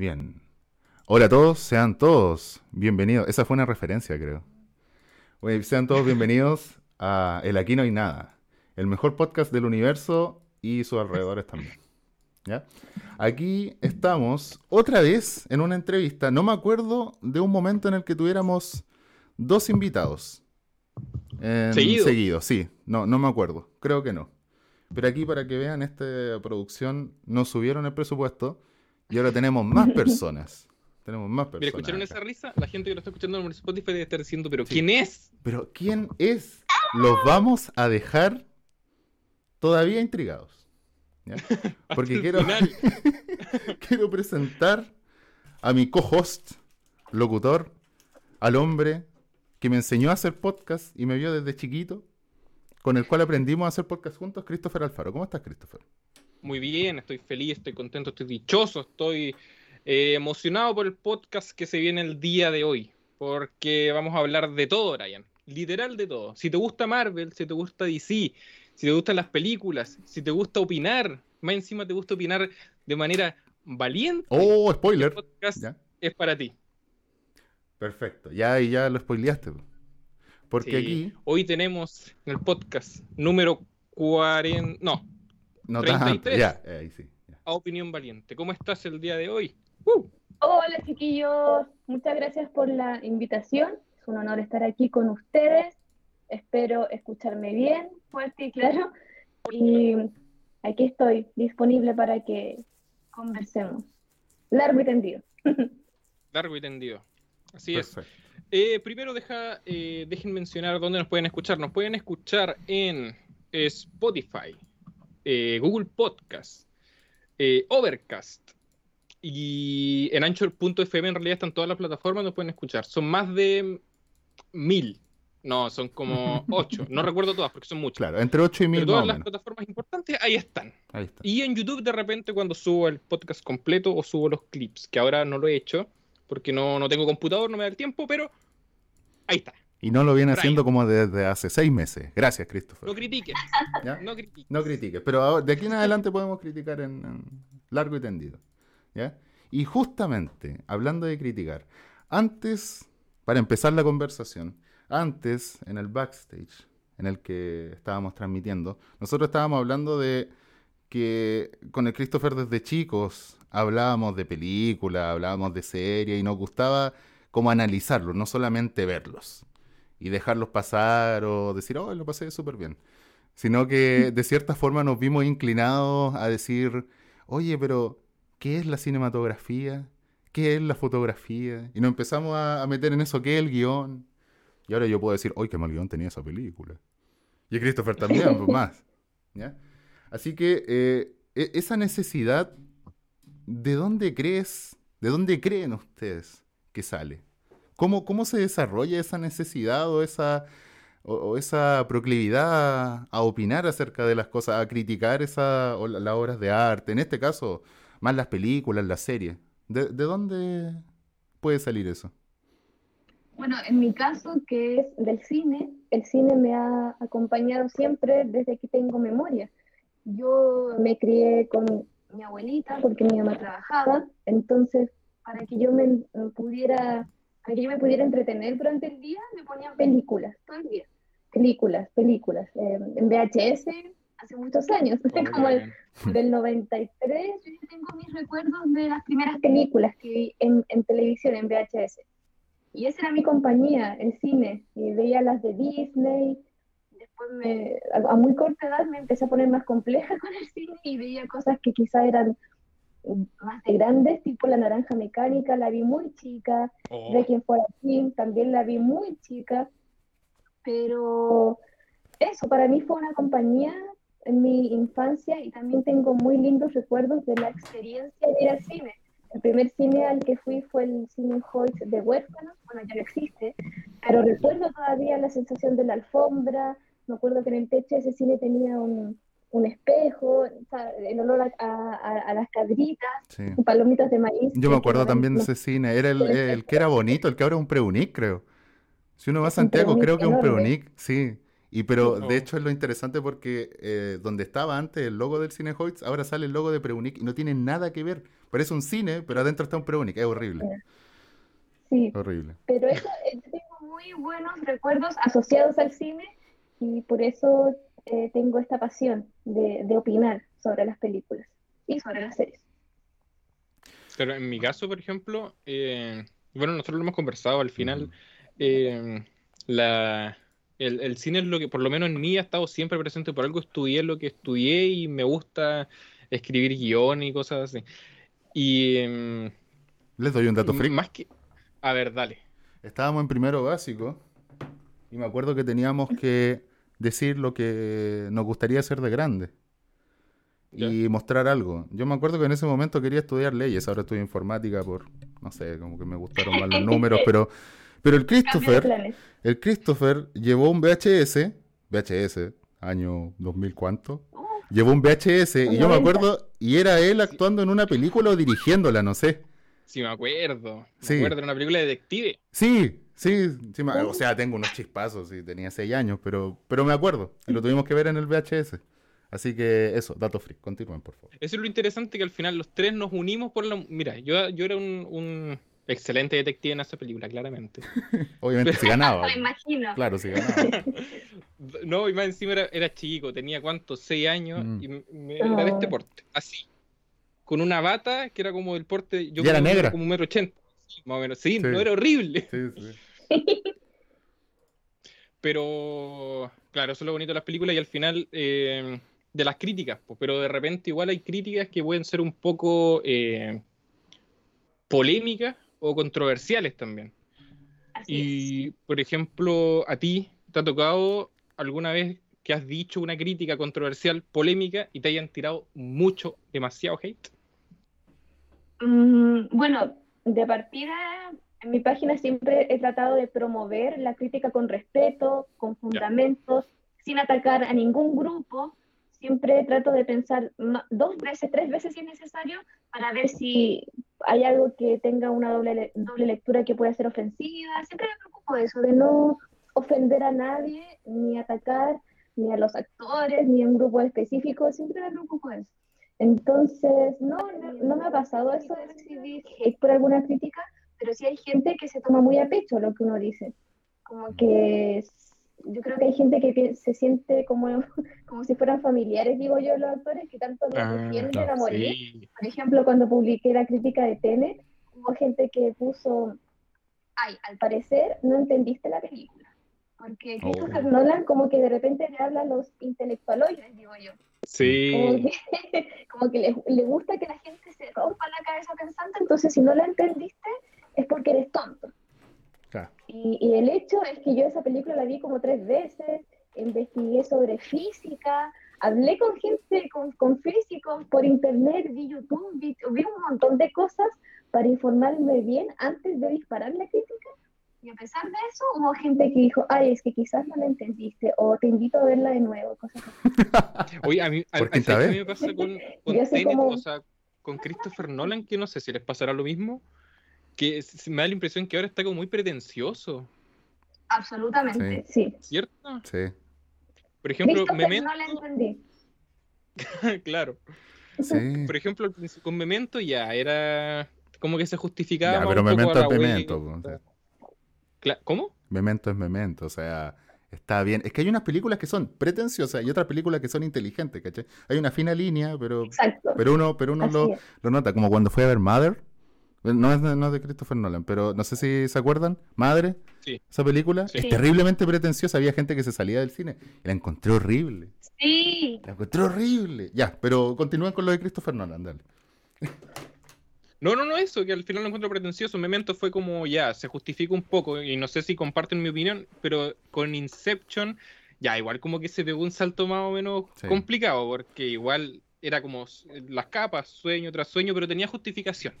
bien. Hola a todos, sean todos bienvenidos. Esa fue una referencia, creo. sean todos bienvenidos a El Aquí No Hay Nada, el mejor podcast del universo y sus alrededores también. ¿Ya? Aquí estamos otra vez en una entrevista. No me acuerdo de un momento en el que tuviéramos dos invitados. ¿Seguido? Seguido, sí. No, no me acuerdo. Creo que no. Pero aquí para que vean, esta producción nos subieron el presupuesto y ahora tenemos más personas. Tenemos más personas. Mira, ¿escucharon esa risa? La gente que lo está escuchando en Spotify debe estar diciendo, ¿pero quién es? Pero ¿quién es? Los vamos a dejar todavía intrigados. Porque quiero, quiero presentar a mi co-host, locutor, al hombre que me enseñó a hacer podcast y me vio desde chiquito, con el cual aprendimos a hacer podcast juntos, Christopher Alfaro. ¿Cómo estás, Christopher? Muy bien, estoy feliz, estoy contento, estoy dichoso, estoy eh, emocionado por el podcast que se viene el día de hoy, porque vamos a hablar de todo, Ryan, literal de todo. Si te gusta Marvel, si te gusta DC, si te gustan las películas, si te gusta opinar, más encima te gusta opinar de manera valiente. Oh, spoiler. El podcast es para ti. Perfecto, ya y ya lo spoileaste. Porque aquí. Hoy tenemos el podcast número 40. No, no 33. Ya, ahí sí. A Opinión Valiente. ¿Cómo estás el día de hoy? Hola, chiquillos. Muchas gracias por la invitación. Es un honor estar aquí con ustedes. Espero escucharme bien, fuerte y claro. Y aquí estoy, disponible para que conversemos. Largo y tendido. Largo y tendido. Así es. Eh, primero deja, eh, dejen mencionar dónde nos pueden escuchar. Nos pueden escuchar en Spotify, eh, Google Podcast, Overcast y en Anchor.fm en realidad están todas las plataformas, nos pueden escuchar. Son más de mil no, son como ocho. No recuerdo todas porque son muchas. Claro, entre ocho y mil. Pero todas las plataformas importantes ahí están. ahí están. Y en YouTube de repente cuando subo el podcast completo o subo los clips, que ahora no lo he hecho porque no, no tengo computador, no me da el tiempo, pero ahí está. Y no lo viene haciendo como desde hace seis meses. Gracias, Christopher. No critiques. No critiques. No critiques. Pero de aquí en adelante podemos criticar en, largo y tendido. ¿ya? Y justamente, hablando de criticar, antes, para empezar la conversación, antes, en el backstage en el que estábamos transmitiendo, nosotros estábamos hablando de que con el Christopher desde chicos hablábamos de películas, hablábamos de series y nos gustaba como analizarlos, no solamente verlos y dejarlos pasar o decir, oh, lo pasé súper bien, sino que de cierta forma nos vimos inclinados a decir, oye, pero ¿qué es la cinematografía? ¿Qué es la fotografía? Y nos empezamos a, a meter en eso, ¿qué es el guion? Y ahora yo puedo decir, ¡ay, qué mal guion tenía esa película! Y Christopher también, pues más. ¿ya? Así que eh, e, esa necesidad, ¿de dónde crees, de dónde creen ustedes que sale? ¿Cómo, cómo se desarrolla esa necesidad o esa, o, esa proclividad a opinar acerca de las cosas, a criticar esa, las obras de arte? En este caso, más las películas, las series. ¿De, de dónde puede salir eso? Bueno, en mi caso, que es del cine, el cine me ha acompañado siempre desde que tengo memoria. Yo me crié con mi abuelita porque mi mamá trabajaba, entonces para que yo me pudiera, para que yo me pudiera entretener durante el día, me ponían películas, todo el día. Películas, películas. Eh, en VHS hace muchos años, como el, del 93, yo tengo mis recuerdos de las primeras películas que vi en, en televisión, en VHS. Y esa era mi compañía, el cine. Y veía las de Disney. Después, me, a, muy corta edad, me empecé a poner más compleja con el cine y veía cosas que quizá eran más de grandes, tipo La Naranja Mecánica, la vi muy chica. Oh. De quien fuera aquí, también la vi muy chica. Pero eso, para mí fue una compañía en mi infancia y también tengo muy lindos recuerdos de la experiencia de ir al cine el primer cine al que fui fue el cine Hoyt de Huérfanos, bueno, ya no existe, pero recuerdo todavía la sensación de la alfombra, me acuerdo que en el techo ese cine tenía un, un espejo, el olor a, las cadritas, palomitas de maíz. Yo me acuerdo también de ese cine, era el, el, que era bonito, el que ahora es un preunic, creo. Si uno va a Santiago, creo que es un preunic, sí. Y pero de hecho es lo interesante porque eh, donde estaba antes el logo del Cine Hoyts, ahora sale el logo de Preunic y no tiene nada que ver. Parece un cine, pero adentro está un Preunic. Es horrible. Sí. Horrible. Pero eso, eh, tengo muy buenos recuerdos asociados al cine y por eso eh, tengo esta pasión de, de opinar sobre las películas y sobre las series. Pero en mi caso, por ejemplo, bueno, nosotros lo hemos conversado al final. la, el, cine es lo que, por lo menos en mí, ha estado siempre presente. Por algo estudié lo que estudié y me gusta escribir guion y cosas así. Y. Em, Les doy un dato freak. Más que. A ver, dale. Estábamos en primero básico y me acuerdo que teníamos que decir lo que nos gustaría hacer de grande y mostrar algo. Yo me acuerdo que en ese momento quería estudiar leyes, ahora estudio informática por, no sé, como que me gustaron más los números, pero pero el Christopher, el Christopher llevó un VHS, VHS, año 2000 cuánto, llevó un VHS y yo me acuerdo, y era él actuando en una película o dirigiéndola, no sé. Sí, me acuerdo. Me acuerdo de una película de detective. Sí, sí, sí o sea, tengo unos chispazos, y tenía seis años, pero, pero me acuerdo, y lo tuvimos que ver en el VHS. Así que eso, dato free, continúen, por favor. Eso es lo interesante que al final los tres nos unimos por la... Mira, yo, yo era un Excelente detective en esa película, claramente. Obviamente si ganaba. Me imagino. Claro, si ganaba. no, y más encima era, chico, tenía cuántos, seis años, mm. y me, era de este oh. porte, así. Con una bata que era como del porte. Yo era negra. Como un metro ochenta, más o menos. Sí, no era horrible. Sí, sí. Pero, claro, eso es lo bonito de las películas y al final. Eh, de las críticas, pues, pero de repente igual hay críticas que pueden ser un poco eh, polémicas o controversiales también. y, por ejemplo, a ti, ¿te ha tocado alguna vez que has dicho una crítica controversial, polémica, y te hayan tirado mucho, demasiado hate? Mm, bueno, de partida, en mi página siempre he tratado de promover la crítica con respeto, con fundamentos, sin atacar a ningún grupo. Siempre trato de pensar dos veces, tres veces si es necesario, para ver si hay algo que tenga una doble, doble lectura que pueda ser ofensiva. Siempre me preocupo de eso, de no ofender a nadie, ni atacar ni a los actores, ni a un grupo específico, siempre me preocupo de eso. Entonces, no, no, me ha pasado eso de recibir hate por alguna crítica, pero sí hay gente que se toma muy a pecho lo que uno dice. Como que yo creo que hay gente que se siente como, como si fueran familiares, digo yo, los actores, que tanto los ah, defienden a morir. Por ejemplo, cuando publiqué la crítica de Tenet, hubo gente que puso, ay, al parecer no entendiste la película. Porque oh. Christopher Nolan como que de repente le habla a los intelectualoides, digo yo. Sí. Como que, le, le, gusta que la gente se rompa la cabeza pensando, entonces si no la entendiste es porque eres tonto. Y, el hecho es que yo esa película la vi como tres veces, investigué sobre física, hablé con gente, con, físicos por internet, vi YouTube, vi, un montón de cosas para informarme bien antes de disparar la crítica. Y a pesar de eso, hubo gente que dijo, ay, es que quizás no la entendiste, o te invito a verla de nuevo, cosas así. Oye, a mí, a, mí me pasa con, con o sea, con Christopher Nolan, que no sé si les pasará lo mismo, que me da la impresión que ahora está como muy pretencioso. Absolutamente, sí. ¿Cierto? Sí. Por ejemplo, Memento. No la entendí. claro. Sí. Por ejemplo, con Memento ya era como que se justificaba. Ya, pero Memento es Memento. ¿Cómo? Memento es Memento, o sea, está bien. Es que hay unas películas que son pretenciosas y otras películas que son inteligentes, ¿cachai? Hay una fina línea, pero, pero uno, pero uno lo, lo, nota, como cuando fue a ver Mother, no es, no de Christopher Nolan, pero no sé si se acuerdan. Madre, sí. esa película es terriblemente pretenciosa. Había gente que se salía del cine y la encontré horrible. Sí. La encontré horrible. Ya, pero continúen con lo de Christopher Nolan, dale. No, no, no, eso, que al final lo encuentro pretencioso. Memento fue como, ya, se justifica un poco, y no sé si comparten mi opinión, pero con Inception, ya, igual como que se pegó un salto más o menos complicado, porque igual era como las capas, sueño tras sueño, pero tenía justificación.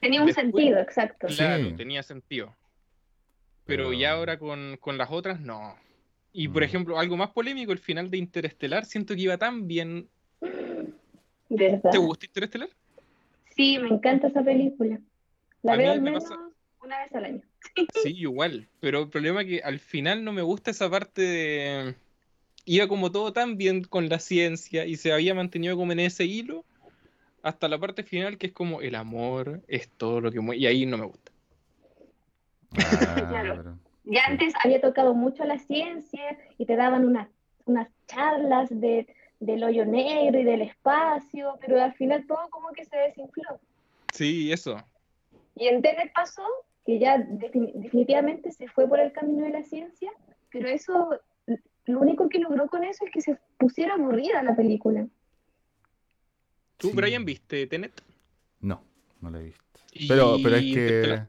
Tenía un sentido, exacto. Claro, tenía sentido. Pero, ya ahora con, las otras, no. Y por ejemplo, algo más polémico, el final de Interestelar, siento que iba tan bien. ¿Te gusta Interestelar? Sí, me encanta esa película. La veo al menos una vez al año. Sí, igual. Pero el problema es que al final no me gusta esa parte de. Iba como todo tan bien con la ciencia y se había mantenido como en ese hilo hasta la parte final que es como el amor es todo lo que y ahí no me gusta. claro. Ya antes había tocado mucho la ciencia y te daban unas unas charlas de, del hoyo negro y del espacio, pero al final todo como que se desinfló. Sí, eso. Y en Tenet pasó que ya definitivamente se fue por el camino de la ciencia, pero eso, lo único que logró con eso es que se pusiera aburrida la película. ¿Tú, Brian, viste Tenet? No, no la he visto. Pero, pero es que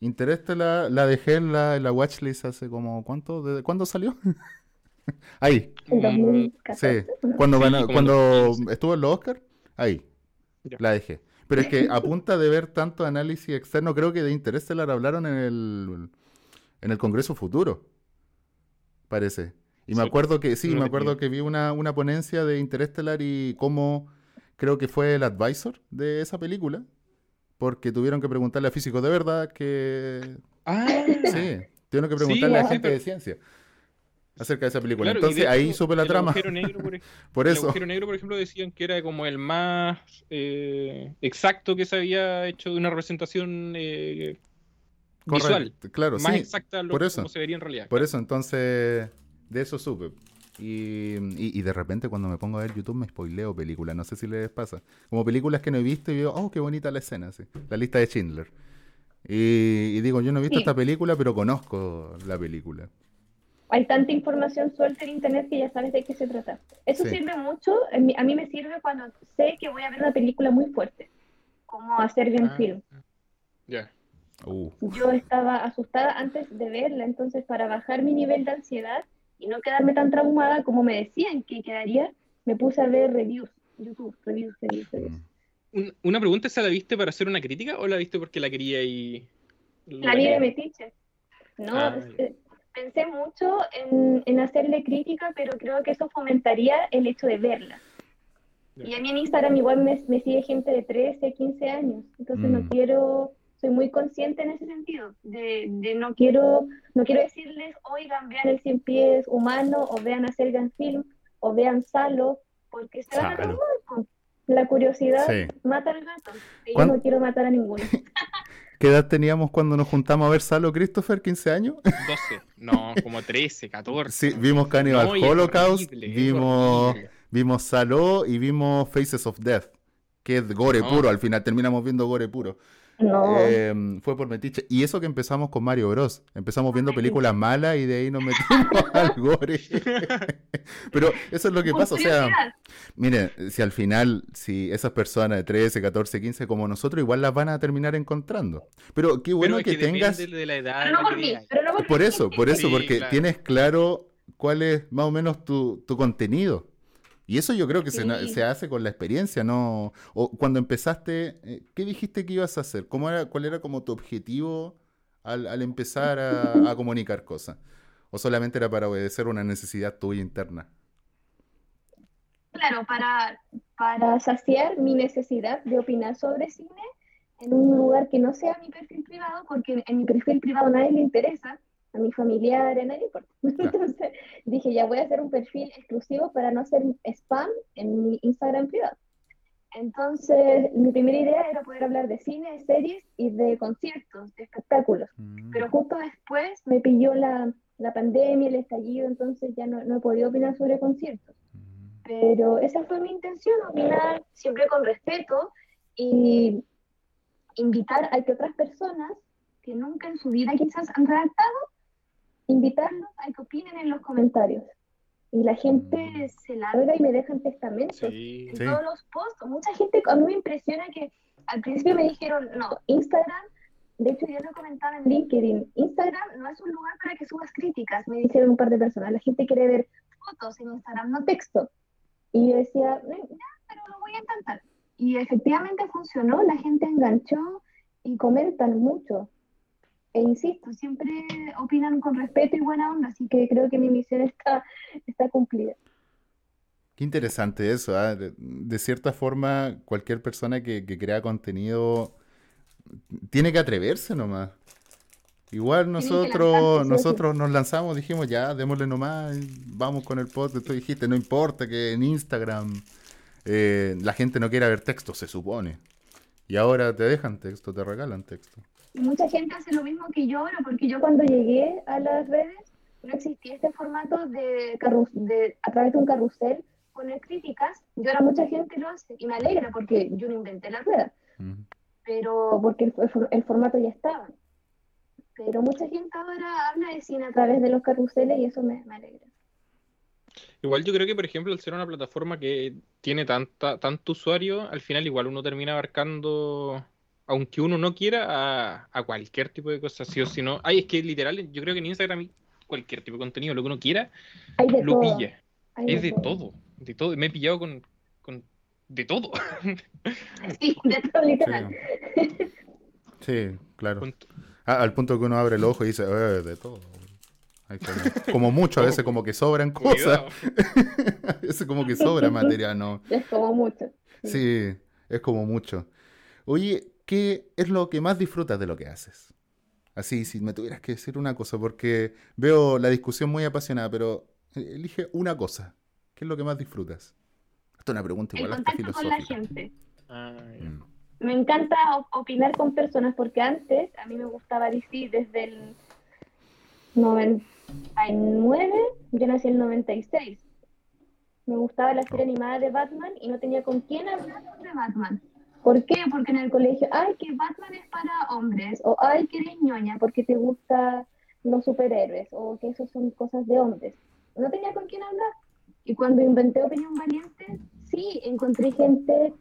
Interestelar la dejé en la, en la watchlist hace como, ¿cuánto? ¿Desde cuándo salió? ahí. En 2014. Sí, cuando, cuando estuvo en los Oscar, ahí. La dejé. Pero es que a punta de ver tanto análisis externo, creo que de Interestelar hablaron en el, en el Congreso Futuro. Parece. Y me acuerdo que, sí, me acuerdo que vi una, una ponencia de Interestelar y cómo creo que fue el advisor de esa película. Porque tuvieron que preguntarle a físicos de verdad que. Ah, sí. Tuvieron que preguntarle a gente de ciencia acerca de esa película. Entonces ahí supe la trama. Negro, por, eso. El agujero negro, por ejemplo, decían que era como el más eh, exacto que se había hecho de una representación eh, visual. Claro, más sí. exacta lo, por eso, como se vería en realidad. Por eso, entonces, de eso supe. Y, y, de repente cuando me pongo a ver YouTube me spoileo películas, no sé si les pasa. Como películas que no he visto y veo, oh, qué bonita la escena, sí. la lista de Schindler. Y, digo, yo no he visto esta película, pero conozco la película hay tanta información suelta en internet que ya sabes de qué se trata. Eso sirve mucho, a mí me sirve cuando sé que voy a ver una película muy fuerte, como hacer bien ah, film. Ya. Uh. Yo estaba asustada antes de verla, entonces para bajar mi nivel de ansiedad y no quedarme tan traumada como me decían que quedaría, me puse a ver reviews, YouTube, reviews, reviews, reviews. Mm. Una pregunta, ¿esa la viste para hacer una crítica o la viste porque la quería y... La, vi de metiche. No, ah, pensé mucho en, hacerle crítica, pero creo que eso fomentaría el hecho de verla. Y a mí en Instagram igual me, sigue gente de 13, 15 años, entonces no mm. quiero, soy muy consciente en ese sentido, de, no quiero no quiero decirles, oigan, vean el 100 pies humano, o vean a Selgan Film, o vean Salo, porque se van a La curiosidad mata al gato, y yo no quiero matar a ninguno. ¿Qué edad teníamos cuando nos juntamos a ver Salo, Christopher? ¿15 años? 12, no, como 13, 14. Sí, vimos Cannibal Holocaust, vimos, vimos Salo y vimos Faces of Death, que es gore puro, al final terminamos viendo gore puro. No. Em, fue por metiche. Y eso que empezamos con Mario Bros. Empezamos viendo películas malas y de ahí nos metimos al gore. Pero eso es lo que pasa. O sea, miren, si al final, si esas personas de 13, 14, 15 como nosotros, igual las van a terminar encontrando. Pero qué bueno que, tengas. De la edad, por, eso, por eso, porque tienes claro cuál es más o menos tu, tu contenido. Y eso yo creo que se, hace con la experiencia, ¿no? O cuando empezaste, eh, ¿qué dijiste que ibas a hacer? ¿Cómo era, ¿Cuál era como tu objetivo al, empezar a, comunicar cosas? ¿O solamente era para obedecer una necesidad tuya interna? Claro, para, para saciar mi necesidad de opinar sobre cine en un lugar que no sea mi perfil privado, porque en mi perfil privado nadie le interesa, a mi familiar, a nadie importa. Entonces dije, ya voy a hacer un perfil exclusivo para no hacer spam en mi Instagram privado. Entonces, mi primera idea era poder hablar de cine, de series y de conciertos, de espectáculos. Mm. Pero justo después me pilló la, la, pandemia, el estallido, entonces ya no, no he podido opinar sobre conciertos. Mm. Pero esa fue mi intención, opinar siempre con respeto y invitar a que otras personas que nunca en su vida quizás han redactado invitarlos a que opinen en los comentarios. Y la gente mm. se larga y me dejan testamentos en todos los posts. Mucha gente, a mí me impresiona que al principio me dijeron, no, Instagram, de hecho yo lo comentaba en LinkedIn, Instagram no es un lugar para que subas críticas, me dijeron un par de personas. La gente quiere ver fotos en Instagram, no texto. Y yo decía, ya, pero lo voy a intentar. Y efectivamente funcionó, la gente enganchó y comentan mucho. E insisto, siempre opinan con respeto y buena onda, así que creo que mi misión está, está cumplida. Qué interesante eso. ¿ah? De, cierta forma, cualquier persona que, crea contenido tiene que atreverse nomás. Igual nosotros, nosotros nos lanzamos, dijimos ya, démosle nomás, vamos con el post. Tú dijiste, no importa que en Instagram eh, la gente no quiera ver texto, se supone. Y ahora te dejan texto, te regalan texto. Mucha gente hace lo mismo que yo ahora, porque yo cuando llegué a las redes no existía este formato de, de a través de un carrusel poner críticas. Yo ahora mucha gente lo hace y me alegra porque yo no inventé la rueda, pero porque el, el formato ya estaba pero mucha gente ahora habla de cine a través de los carruseles y eso me, alegra. Igual yo creo que, por ejemplo, al ser una plataforma que tiene tanta, tanto usuario, al final igual uno termina abarcando, aunque uno no quiera, a, cualquier tipo de cosas, sí o si no. Ay, es que literal, yo creo que en Instagram cualquier tipo de contenido, lo que uno quiera, lo pilla. es de, todo. de todo. Me he pillado con, de todo. Sí, de todo, literal. Sí, claro. Ah, al punto que uno abre el ojo y dice, eh, de todo. como, mucho, a veces como que sobran cosas. a veces como que sobra material, ¿no? Es como mucho. Sí. es como mucho. Oye, ¿qué es lo que más disfrutas de lo que haces? Así, si me tuvieras que decir una cosa, porque veo la discusión muy apasionada, pero elige una cosa. ¿Qué es lo que más disfrutas? Esta es una pregunta igual hasta filosófica. Con la gente. Ah, mm me encanta opinar con personas porque antes a mí me gustaba decir desde el 99, yo nací en el 96. Me gustaba la serie animada de Batman y no tenía con quién hablar de Batman. ¿Por qué? Porque en el colegio, ay, que Batman es para hombres, o ay, que eres ñoña porque te gustan los superhéroes, o que eso son cosas de hombres. No tenía con quién hablar. Y cuando inventé Opinión Valiente, sí, encontré gente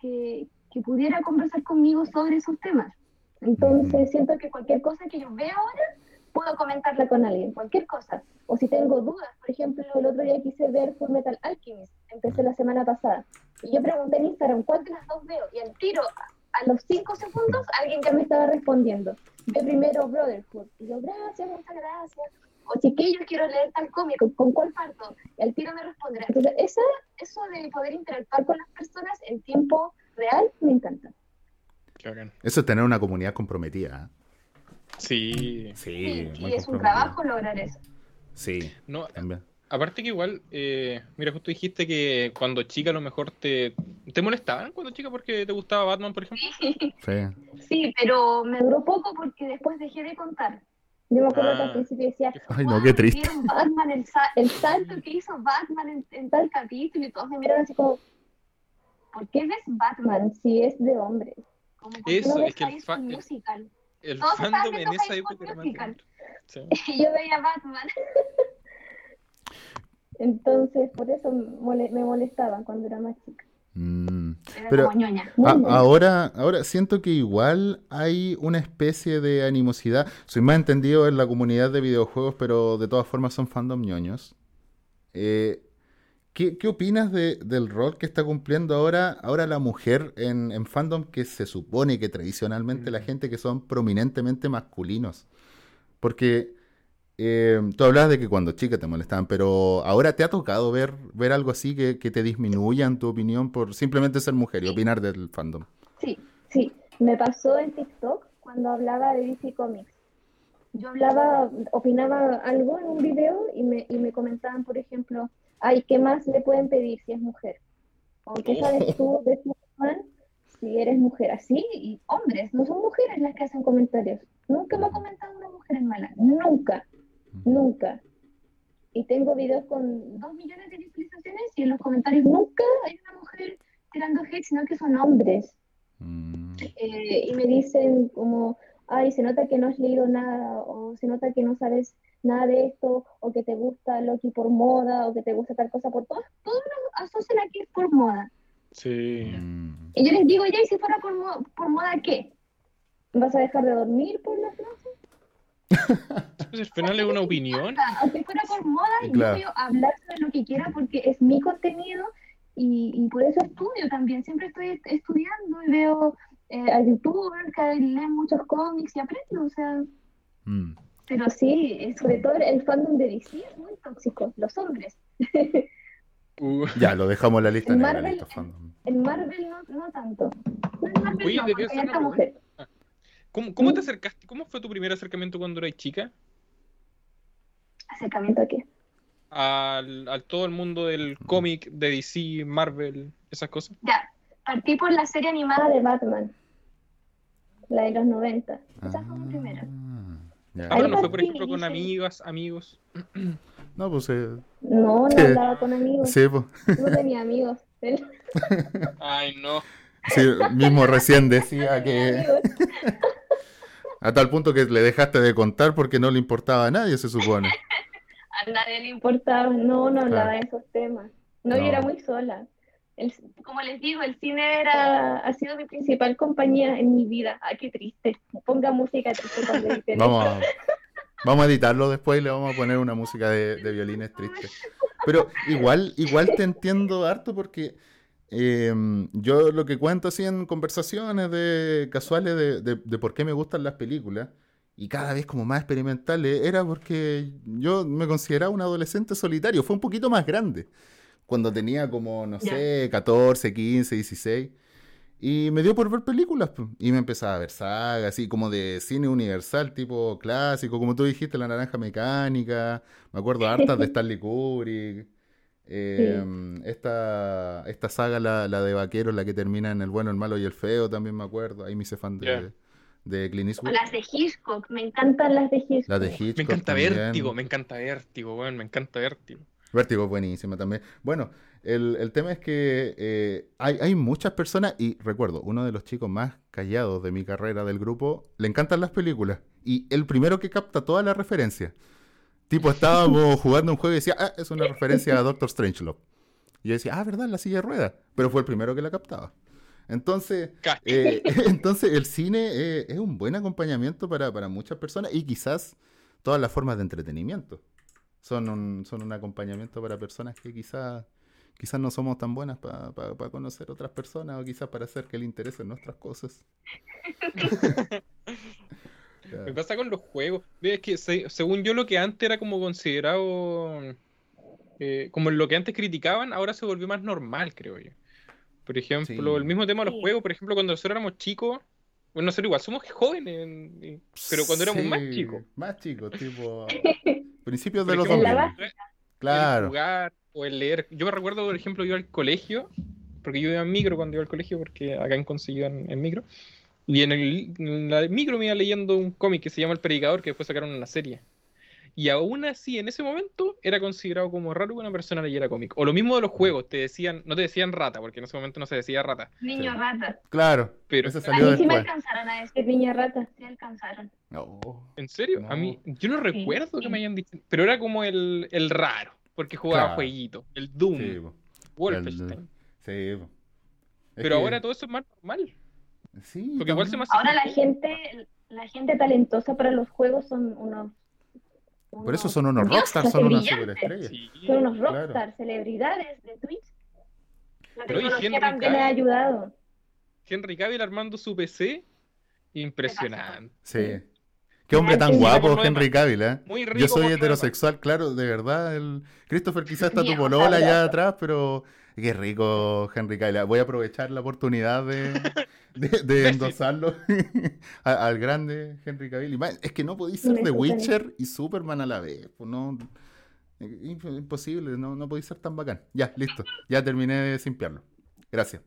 que, que pudiera conversar conmigo sobre esos temas. Entonces, siento que cualquier cosa que yo vea ahora, puedo comentarla con alguien, cualquier cosa. O si tengo dudas, por ejemplo, el otro día quise ver Full Metal Alchemist, empecé la semana pasada, y yo pregunté en Instagram, ¿cuál de las dos veo? Y al tiro, a los cinco segundos, alguien ya me estaba respondiendo. Ve primero Brotherhood. Y yo, gracias, muchas gracias. O chiquillos, quiero leer tal cómico, ¿con cuál parto? Y al tiro me responderá. Entonces, esa, eso de poder interactuar con las personas en tiempo real, me encanta. Eso es tener una comunidad comprometida. ¿eh? Sí. Sí, y es un trabajo lograr eso. Sí, no, Aparte que igual, eh, mira, justo dijiste que cuando chica a lo mejor te, te molestaban cuando chica porque te gustaba Batman, por ejemplo. Sí. sí. pero me duró poco porque después dejé de contar. Yo me acuerdo que al ah, principio decía, ay no, qué triste. Batman, el, el, salto que hizo Batman en, en, tal capítulo y todos me miraron así como, ¿por qué ves Batman si es de hombres? Eso, es que el, fa musical? El fandom en esa época era sí. Yo veía Batman. Entonces, por eso me molestaban cuando era más chica. Mm. Pero ahora, ahora siento que igual hay una especie de animosidad. Soy más entendido en la comunidad de videojuegos, pero de todas formas son fandom ñoños. Eh, ¿Qué, opinas del rol que está cumpliendo ahora, ahora la mujer en, fandom que se supone que tradicionalmente la mm. gente que son prominentemente masculinos? Porque eh, tú hablabas de que cuando chica te molestaban, pero ahora te ha tocado ver, ver algo así que, te disminuyan tu opinión por simplemente ser mujer y opinar del fandom. Sí, sí. Me pasó en TikTok cuando hablaba de DC Comics. Yo hablaba, opinaba algo en un video y me, y me comentaban, por ejemplo, ay, ¿qué más le pueden pedir si es mujer? ¿O qué sabes tú de tu fan si eres mujer? Así, y hombres, no son mujeres las que hacen comentarios. Nunca me ha comentado una mujer en mala, nunca, nunca. Y tengo videos con dos millones de visualizaciones y en los comentarios nunca hay una mujer tirando hate, sino que son hombres. Mm. Eh, y me dicen como, ay, se nota que no has leído nada, o se nota que no sabes nada de esto, o que te gusta Loki por moda, o que te gusta tal cosa por todo, todos lo asocian aquí por moda. Sí. Y yo les digo, ya, ¿y si fuera por, moda, por moda qué? ¿Vas a dejar de dormir por la frase? pues al final es una opinión. Si fuera por moda, yo voy a hablar sobre lo que quiera porque es mi contenido y, y por eso estudio también. Siempre estoy estudiando y veo eh, a youtubers que leen muchos cómics y aprendo, o sea. Mm. Pero sí, sobre todo el fandom de DC es muy tóxico, los hombres. Uh. Ya, lo dejamos en la lista. En Marvel, en Marvel no, no tanto. No, en Marvel no, mujer. ¿Cómo, te acercaste? ¿Cómo fue tu primer acercamiento cuando eras chica? ¿Acercamiento a qué? Al, todo el mundo del cómic, de DC, Marvel, esas cosas. Ya, partí por la serie animada de Batman, la de los 90. Esa fue mi primera. Ah, no fue, por ejemplo, con amigas, amigos. No, pues. Eh... No, no hablaba con amigos. Sí, pues. No tenía amigos. Ay, no. Sí, mismo recién decía que. A tal punto que le dejaste de contar porque no le importaba a nadie, se supone. A nadie le importaba, no, no hablaba de esos temas. No, yo era muy sola. Como les digo, el cine era, ha sido mi principal compañía en mi vida. Ay, qué triste. Ponga música triste cuando Vamos a, vamos a editarlo después y le vamos a poner una música de, de violines tristes. Pero igual, igual te entiendo harto porque Em, yo lo que cuento así en conversaciones de casuales de, de, por qué me gustan las películas y cada vez como más experimentales era porque yo me consideraba un adolescente solitario, fue un poquito más grande, cuando tenía como, no sé, 14, 15, 16. Y me dio por ver películas, y me empezaba a ver sagas, así como de cine universal, tipo clásico, como tú dijiste, La Naranja Mecánica, me acuerdo hartas de Stanley Kubrick, Em, esta, esta saga, la, la, de vaqueros, la que termina en el bueno, el malo y el feo, también me acuerdo. Ahí me hice fan de, de Clint Eastwood. Las de Hitchcock, me encantan las de Hitchcock. Las de Hitchcock me encanta Vértigo, me encanta Vértigo, bueno, me encanta Vértigo. Vértigo es buenísima también. Bueno, el, el tema es que eh, hay, hay muchas personas, y recuerdo, uno de los chicos más callados de mi carrera del grupo, le encantan las películas. Y el primero que capta todas las referencias. Tipo, estábamos jugando un juego y decía, ah, es una referencia a Doctor Strangelove. Y yo decía, ah, ¿verdad? La silla de ruedas. Pero fue el primero que la captaba. Entonces, eh, entonces el cine eh, es un buen acompañamiento para, muchas personas y quizás todas las formas de entretenimiento son un, son un acompañamiento para personas que quizás quizás no somos tan buenas para conocer otras personas o quizás para hacer que le interesen nuestras cosas. Me pasa con los juegos. Es que según yo lo que antes era como considerado eh, como lo que antes criticaban, ahora se volvió más normal, creo yo. Por ejemplo, el mismo tema de los juegos, por ejemplo, cuando nosotros éramos chicos, bueno, nosotros igual somos jóvenes, pero cuando éramos más chicos. Más chicos, tipo principios de los 2000. Claro. El jugar o el leer. Yo me recuerdo, por ejemplo, yo al colegio, porque yo iba en micro cuando iba al colegio, porque acá en conseguían en micro. Y en el, la micro me iba leyendo un cómic que se llama El Predicador, que después sacaron una serie. Y aún así, en ese momento, era considerado como raro que una persona leyera cómic. O lo mismo de los juegos, te decían, no te decían rata, porque en ese momento no se decía rata. Niño rata. Claro, pero eso salió a mí sí me alcanzaron a decir niña rata, sí alcanzaron. ¿En serio? A mí, yo no recuerdo que me hayan dicho, pero era como el, el raro, porque jugaba jueguito, el Doom, Wolfenstein. Sí, pero ahora todo eso es más normal. Ahora la gente, la gente talentosa para los juegos son unos. Por eso son unos rockstars, son unas superestrellas. Son unos rockstars, celebridades de Twitch. La tecnología también le ha ayudado. Henry Cavill armando su PC, impresionante. Sí. Qué hombre tan guapo, Henry Cavill, ¿eh? Yo soy heterosexual, claro, de verdad. El... Christopher quizás está tu polola allá atrás, pero qué rico, Henry Cavill. Voy a aprovechar la oportunidad de, de, endosarlo al grande Henry Cavill. es que no podéis ser de Witcher y Superman a la vez. Pues no, imposible, no, no podéis ser tan bacán. Ya, listo. Ya terminé de simpiarlo. Gracias.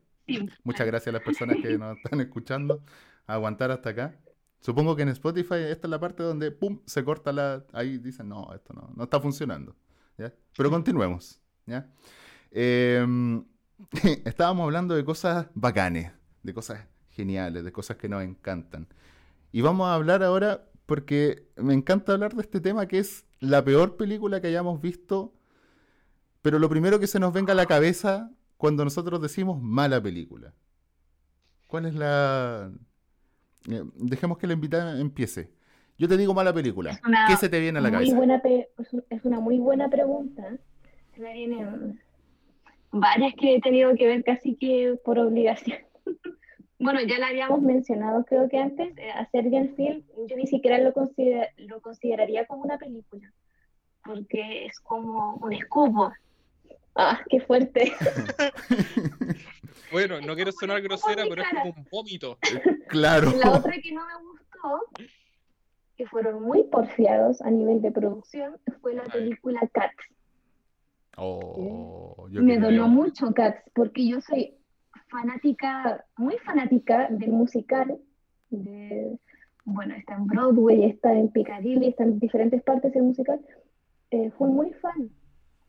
Muchas gracias a las personas que nos están escuchando. A aguantar hasta acá. Supongo que en Spotify esta es la parte donde pum se corta la. Ahí dicen, no, esto no, no está funcionando. ¿ya? Pero continuemos. ¿ya? Em, estábamos hablando de cosas bacanes, de cosas geniales, de cosas que nos encantan. Y vamos a hablar ahora, porque me encanta hablar de este tema, que es la peor película que hayamos visto, pero lo primero que se nos venga a la cabeza cuando nosotros decimos mala película. ¿Cuál es la... Eh, dejemos que la invitada empiece. Yo te digo mala película. ¿Qué se te viene a la cabeza? es una muy buena pregunta. Se me vienen varias que he tenido que ver casi que por obligación. bueno, ya la habíamos mencionado, creo que antes, eh, hacer bien film, yo ni siquiera lo, lo consideraría como una película, porque es como un escupo. Ah, qué fuerte. bueno, no quiero sonar grosera, pero es como un vómito. Claro. La otra que no me gustó fueron muy porfiados a nivel de producción fue la película Cats. Oh, me dolió mucho Cats, porque yo soy fanática, muy fanática del musical, de, bueno, está en Broadway, está en Piccadilly, está en diferentes partes del musical, eh, fui muy fan.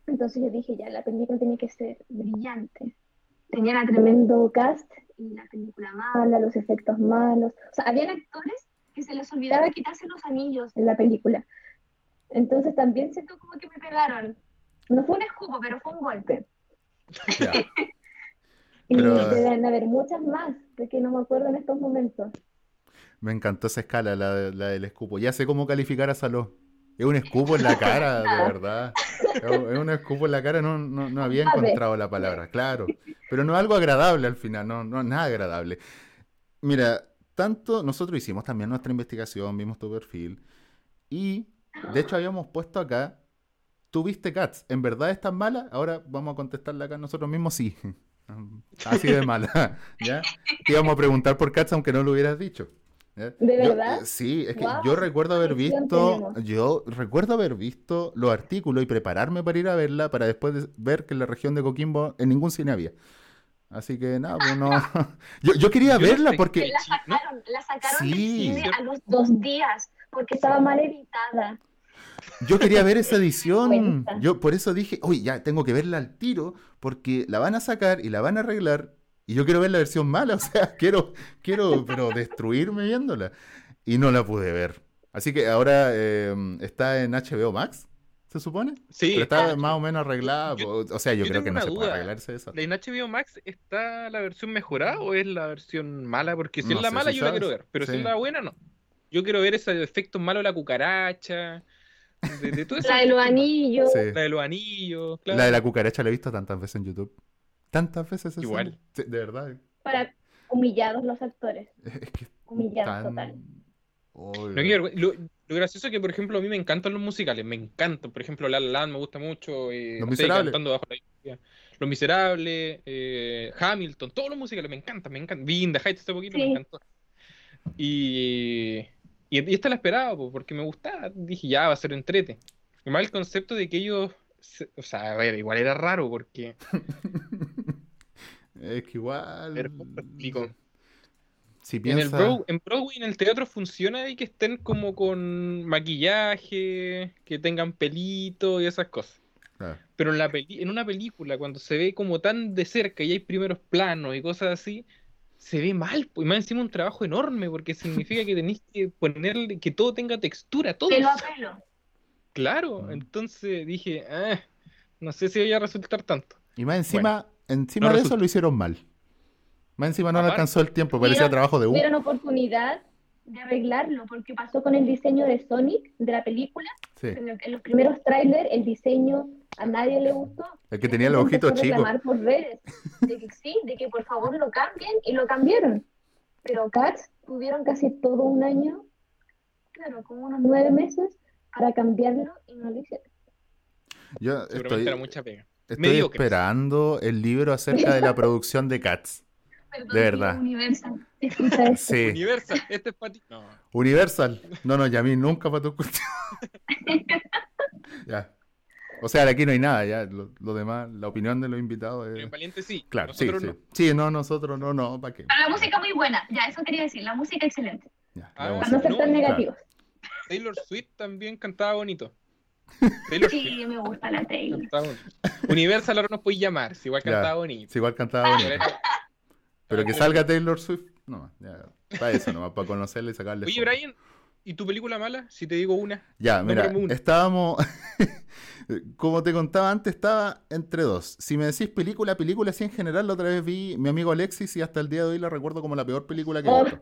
Entonces yo dije, ya, la película tiene que ser brillante. Tenía un tremendo cast y la película mala, los efectos malos. O sea, habían actores que se les olvidaba quitarse los anillos en la película. Entonces también siento como que me pegaron. No fue un escupo, pero fue un golpe. y deben haber muchas más, de que no me acuerdo en estos momentos. Me encantó esa escala, la, la del escupo. Ya sé cómo calificar a Saló. Es un escupo en la cara, de verdad. Es un escupo en la cara, no, no, había encontrado la palabra, claro. Pero no es algo agradable al final, no, no nada agradable. Mira, tanto nosotros hicimos también nuestra investigación, vimos tu perfil y de hecho habíamos puesto acá, ¿tú viste Cats? ¿En verdad es tan mala? Ahora vamos a contestarle acá nosotros mismos, sí. Así de mala, ¿ya? Te íbamos a preguntar por Cats aunque no lo hubieras dicho. ¿De verdad? Eh, sí, es que yo recuerdo haber visto, yo recuerdo haber visto los artículos y prepararme para ir a verla para después ver que en la región de Coquimbo en ningún cine había. Así que nada, pues no. yo, yo, quería verla porque. La sacaron, la sacaron del cine a los dos días porque estaba mal editada. Yo quería ver esa edición. Yo por eso dije, uy, ya tengo que verla al tiro porque la van a sacar y la van a arreglar y yo quiero ver la versión mala, o sea, quiero, quiero, pero destruirme viéndola. Y no la pude ver. Así que ahora eh, está en HBO Max, ¿se supone? Sí. Pero está más o menos arreglada. o sea, yo, creo que no se puede arreglarse eso. ¿En HBO Max está la versión mejorada o es la versión mala? Porque si es la mala, yo la quiero ver. Pero si es la buena, no. Yo quiero ver ese efecto malo de la cucaracha. De, todo eso. La de los anillos. La de los anillos, claro. La de la cucaracha la he visto tantas veces en YouTube. Tantas veces Igual. de verdad. Para humillados los actores. Es que humillados total. lo, gracioso es que, por ejemplo, a mí me encantan los musicales, me encantan. Por ejemplo, La La Land me gusta mucho. Eh, los Miserables. Los Miserables, eh, Hamilton, todos los musicales me encantan, me encantan. Vi In the Heights hace poquito, me encantó. Y, y, esta la esperaba, porque me gustaba. Dije, ya, va a ser entrete. Y más el concepto de que ellos o sea, a ver, igual era raro porque. es que igual. Si piensa... en, el en Broadway, en el teatro funciona y que estén como con maquillaje, que tengan pelito y esas cosas. Pero en, la en una película, cuando se ve como tan de cerca y hay primeros planos y cosas así, se ve mal. Y más encima un trabajo enorme, porque significa que tenéis que ponerle que todo tenga textura, todo. Pelo a pelo. Claro, entonces dije, ah, no sé si voy a resultar tanto. Y más encima, encima de eso lo hicieron mal. Más encima no alcanzó el tiempo, parecía trabajo de uno. Tuvieron oportunidad de arreglarlo, porque pasó con el diseño de Sonic, de la película. En, los primeros trailers, el diseño a nadie le gustó. El que tenía los ojitos chicos. por redes, de que sí, de que por favor lo cambien, y lo cambiaron. Pero Cats tuvieron casi todo un año, claro, como unos nueve meses, para cambiarlo y no lo hicieron. Yo estoy, estoy esperando el libro acerca de la producción de Cats. De verdad. Universal. Escucha Sí. Universal, este es para ti. No. Universal. No, no, ya a mí nunca para tu cuestión. ya. O sea, aquí no hay nada, ya. Lo, demás, la opinión de los invitados es. En Valiente sí. Claro, nosotros sí, no. sí. Sí, no, nosotros no, no, ¿para qué? Pero la música muy buena, ya, eso quería decir. La música excelente. Ya, para no ser tan negativos. Taylor Swift también cantaba bonito. Taylor sí, me gusta la Taylor. Universal ahora nos podéis llamar, si igual cantaba bonito. Si igual cantaba bonito. Pero que salga Taylor Swift, no, ya, para eso nomás, para conocerle y sacarle. Oye, Brian, ¿y tu película mala? Si te digo una. Ya, mira, estábamos. Como te contaba antes, estaba entre dos. Si me decís película, película, sí en general, la otra vez vi mi amigo Alexis y hasta el día de hoy la recuerdo como la peor película que he visto.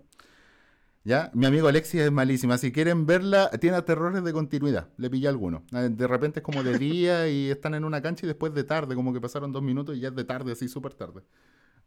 ¿Ya? Mi amigo Alexis es malísima. Si quieren verla, tiene terrores de continuidad. Le pillé alguno. Ah, de repente es como de día y están en una cancha y después de tarde, como que pasaron dos minutos y ya es de tarde, así súper tarde.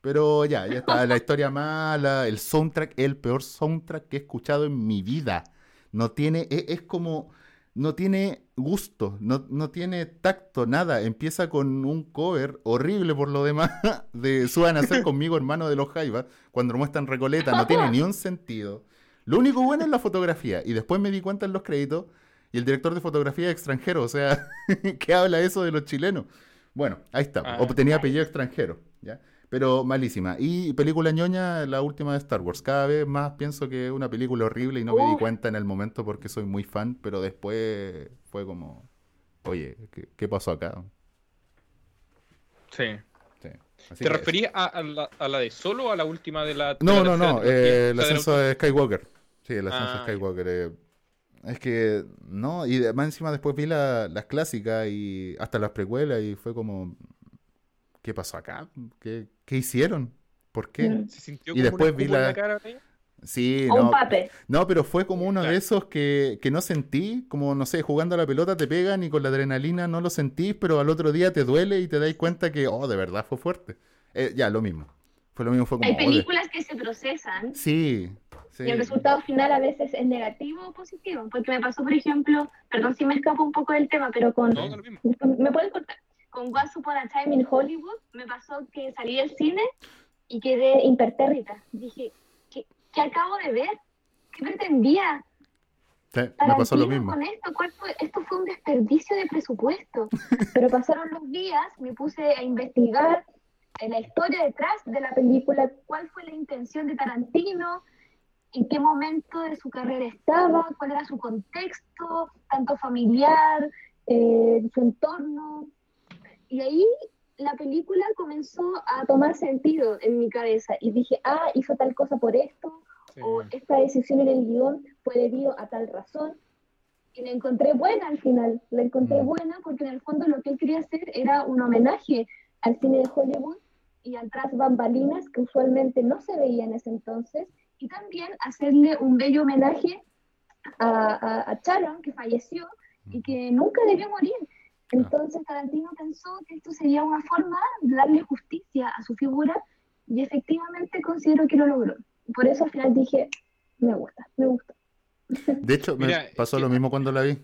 Pero ya, ya está. La historia mala, el soundtrack, el peor soundtrack que he escuchado en mi vida. No tiene, es, es como, no tiene gusto, no, no, tiene tacto, nada. Empieza con un cover horrible por lo demás de Suban a ser conmigo, hermano de los Jaivas, cuando muestran Recoleta. No tiene ni un sentido Lo único bueno es la fotografía. Y después me di cuenta en los créditos y el director de fotografía es extranjero. O sea, ¿qué habla eso de los chilenos? Bueno, ahí está. ah. tenía apellido extranjero. ¿ya? Pero malísima. Y película ñoña, la última de Star Wars. Cada vez más pienso que es una película horrible y no me di cuenta en el momento porque soy muy fan, pero después fue como, oye, ¿qué, pasó acá? Sí. ¿Te referías a, la, de solo o a la última de la... No, no, no, eh, el ascenso de Skywalker. Sí, el ascenso de ah, Skywalker. Eh, es que, no, y más encima después vi las clásicas y hasta las precuelas y fue como, ¿qué pasó acá? ¿Qué, qué hicieron? ¿Por qué? Mm. ¿Se sintió y después vi la... cara, Sí, no, no, pero fue como uno de esos que, que, no sentí, como no sé, jugando a la pelota te pegan y con la adrenalina no lo sentís, pero al otro día te duele y te dais cuenta que, oh, de verdad fue fuerte. Eh, ya, lo mismo. Fue lo mismo, fue como, Hay películas que se procesan. Sí, sí, Y el resultado final a veces es negativo o positivo. Porque me pasó, por ejemplo, perdón si me escapo un poco del tema, pero con... No, no ¿Me puedes cortar? Con Once Upon a Time in Hollywood me pasó que salí del cine y quedé impertérrita. Dije, ¿qué, ¿qué, acabo de ver? ¿Qué pretendía? Sí, me pasó lo mismo. Con esto? ¿Cuál fue? Esto fue un desperdicio de presupuesto. Pero pasaron los días, me puse a investigar en la historia detrás de la película, cuál fue la intención de Tarantino, en qué momento de su carrera estaba, cuál era su contexto, tanto familiar, eh, su entorno, y ahí la película comenzó a tomar sentido en mi cabeza y dije, ah, hizo tal cosa por esto, o esta decisión en el guion fue debido a tal razón. Y la encontré buena al final, la encontré mm. buena porque en el fondo lo que él quería hacer era un homenaje al cine de Hollywood y al tras bambalinas que usualmente no se veía en ese entonces, y también hacerle un bello homenaje a, a, a Sharon, que falleció y que nunca debió morir. Entonces Tarantino pensó que esto sería una forma de darle justicia a su figura y efectivamente considero que lo logró. Por eso al final dije, me gusta, me gusta. De hecho, me pasó lo mismo cuando la vi.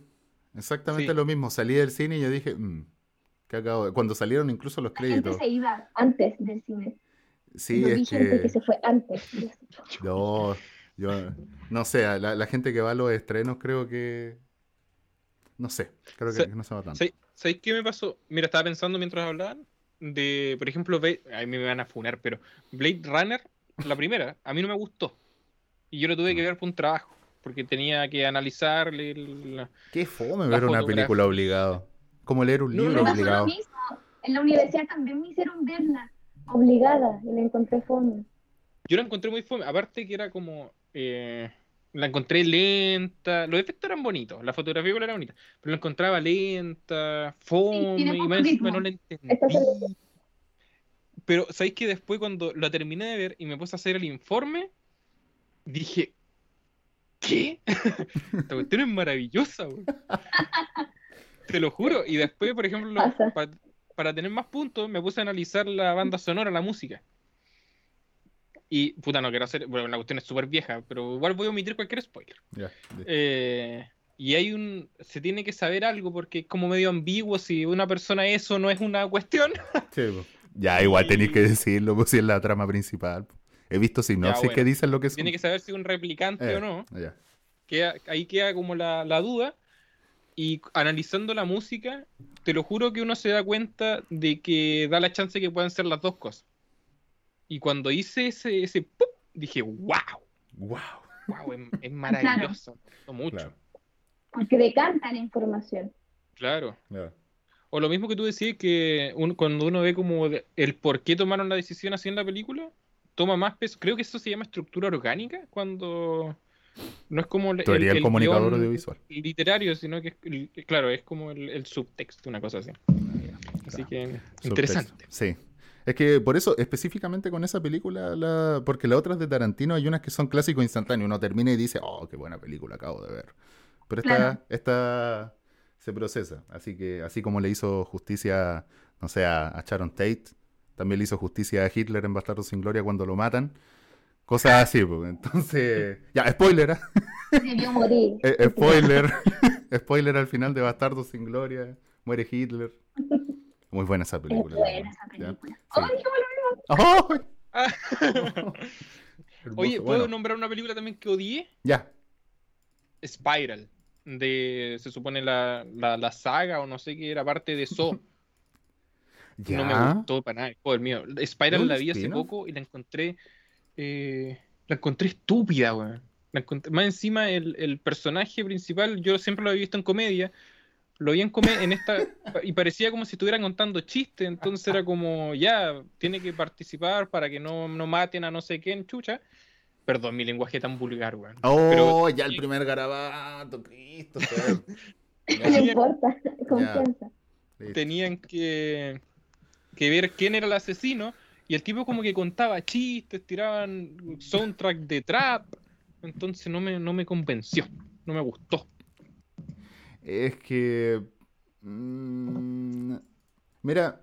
Exactamente lo mismo. Salí del cine y yo dije, mmm, ¿qué acabo Cuando salieron incluso los créditos. La gente se iba antes del cine. Sí, es que... que se fue antes. No, yo no sé, la, la gente que va a los estrenos creo que no sé, creo que no se va tanto. ¿Sabéis qué me pasó? Mira, estaba pensando mientras hablaban de, por ejemplo, a mí me van a funar, pero Blade Runner, la primera, a mí no me gustó. Y yo lo tuve que ver por un trabajo, porque tenía que analizarle. La, Qué fome ver una película obligado. Como leer un libro obligado. En la universidad también me hicieron verla obligada y la encontré fome. Yo la encontré muy fome, aparte que era como. Eh, la encontré lenta. Los efectos eran bonitos, la fotografía era bonita, pero la encontraba lenta, fome, y más no la entendí. Pero sabéis que después, cuando la terminé de ver y me puse a hacer el informe, dije: ¿Qué? Esta cuestión es maravillosa, Te lo juro. Y después, por ejemplo, para tener más puntos, me puse a analizar la banda sonora, la música. Y, puta, no quiero hacer. Bueno, la cuestión es súper vieja, pero igual voy a omitir cualquier spoiler. Eh, y hay un. Se tiene que saber algo porque es como medio ambiguo si una persona eso no es una cuestión. Sí, ya, igual tenéis que decirlo, pues si es la trama principal. He visto sinopsis que dicen lo que es. Tiene que saber si es un replicante o no. ahí queda como la, la duda. Y analizando la música, te lo juro que uno se da cuenta de que da la chance que puedan ser las dos cosas. Y cuando hice ese, ese dije, wow. Wow. Wow, es, maravilloso. Mucho. Porque decanta la información. Claro. O lo mismo que tú decías, que cuando uno ve como el por qué tomaron la decisión así en la película, toma más peso. Creo que eso se llama estructura orgánica, cuando no es como el, el, comunicador audiovisual. literario, sino que, claro, es como el, subtexto, una cosa así. Así que interesante. Sí, es que por eso, específicamente con esa película, la... porque las otras de Tarantino hay unas que son clásicos instantáneos. Uno termina y dice, oh, qué buena película acabo de ver. Pero esta, esta se procesa. Así que, así como le hizo justicia, no sé, a, Sharon Tate, también le hizo justicia a Hitler en Bastardo sin Gloria cuando lo matan. Cosas así, pues. Entonces, ya, spoiler. ¿eh? morir. Eh, spoiler. spoiler al final de Bastardo sin Gloria. Muere Hitler. Muy buena esa película. Es buena esa película. ¡Ay, qué Oye, ¿puedo nombrar una película también que odié? Ya. Spiral. De, se supone, la, la, saga o no sé qué era parte de So. No me gustó para nada. Joder mío. Spiral la vi hace poco y la encontré. Eh, la encontré estúpida, weón. Más encima, el, el, personaje principal, yo siempre lo había visto en comedia, lo vi en comedia en esta, y parecía como si estuvieran contando chistes, entonces era como, ya, tiene que participar para que no, no maten a no sé quién, chucha. Perdón, mi lenguaje tan vulgar, weón. Oh, ya el primer garabato, Cristo. no importa, confianza. Tenían que, que ver quién era el asesino, y el tipo como que contaba chistes, tiraban soundtrack de trap, entonces no me, no me convenció, no me gustó. Es que... Mm, mira,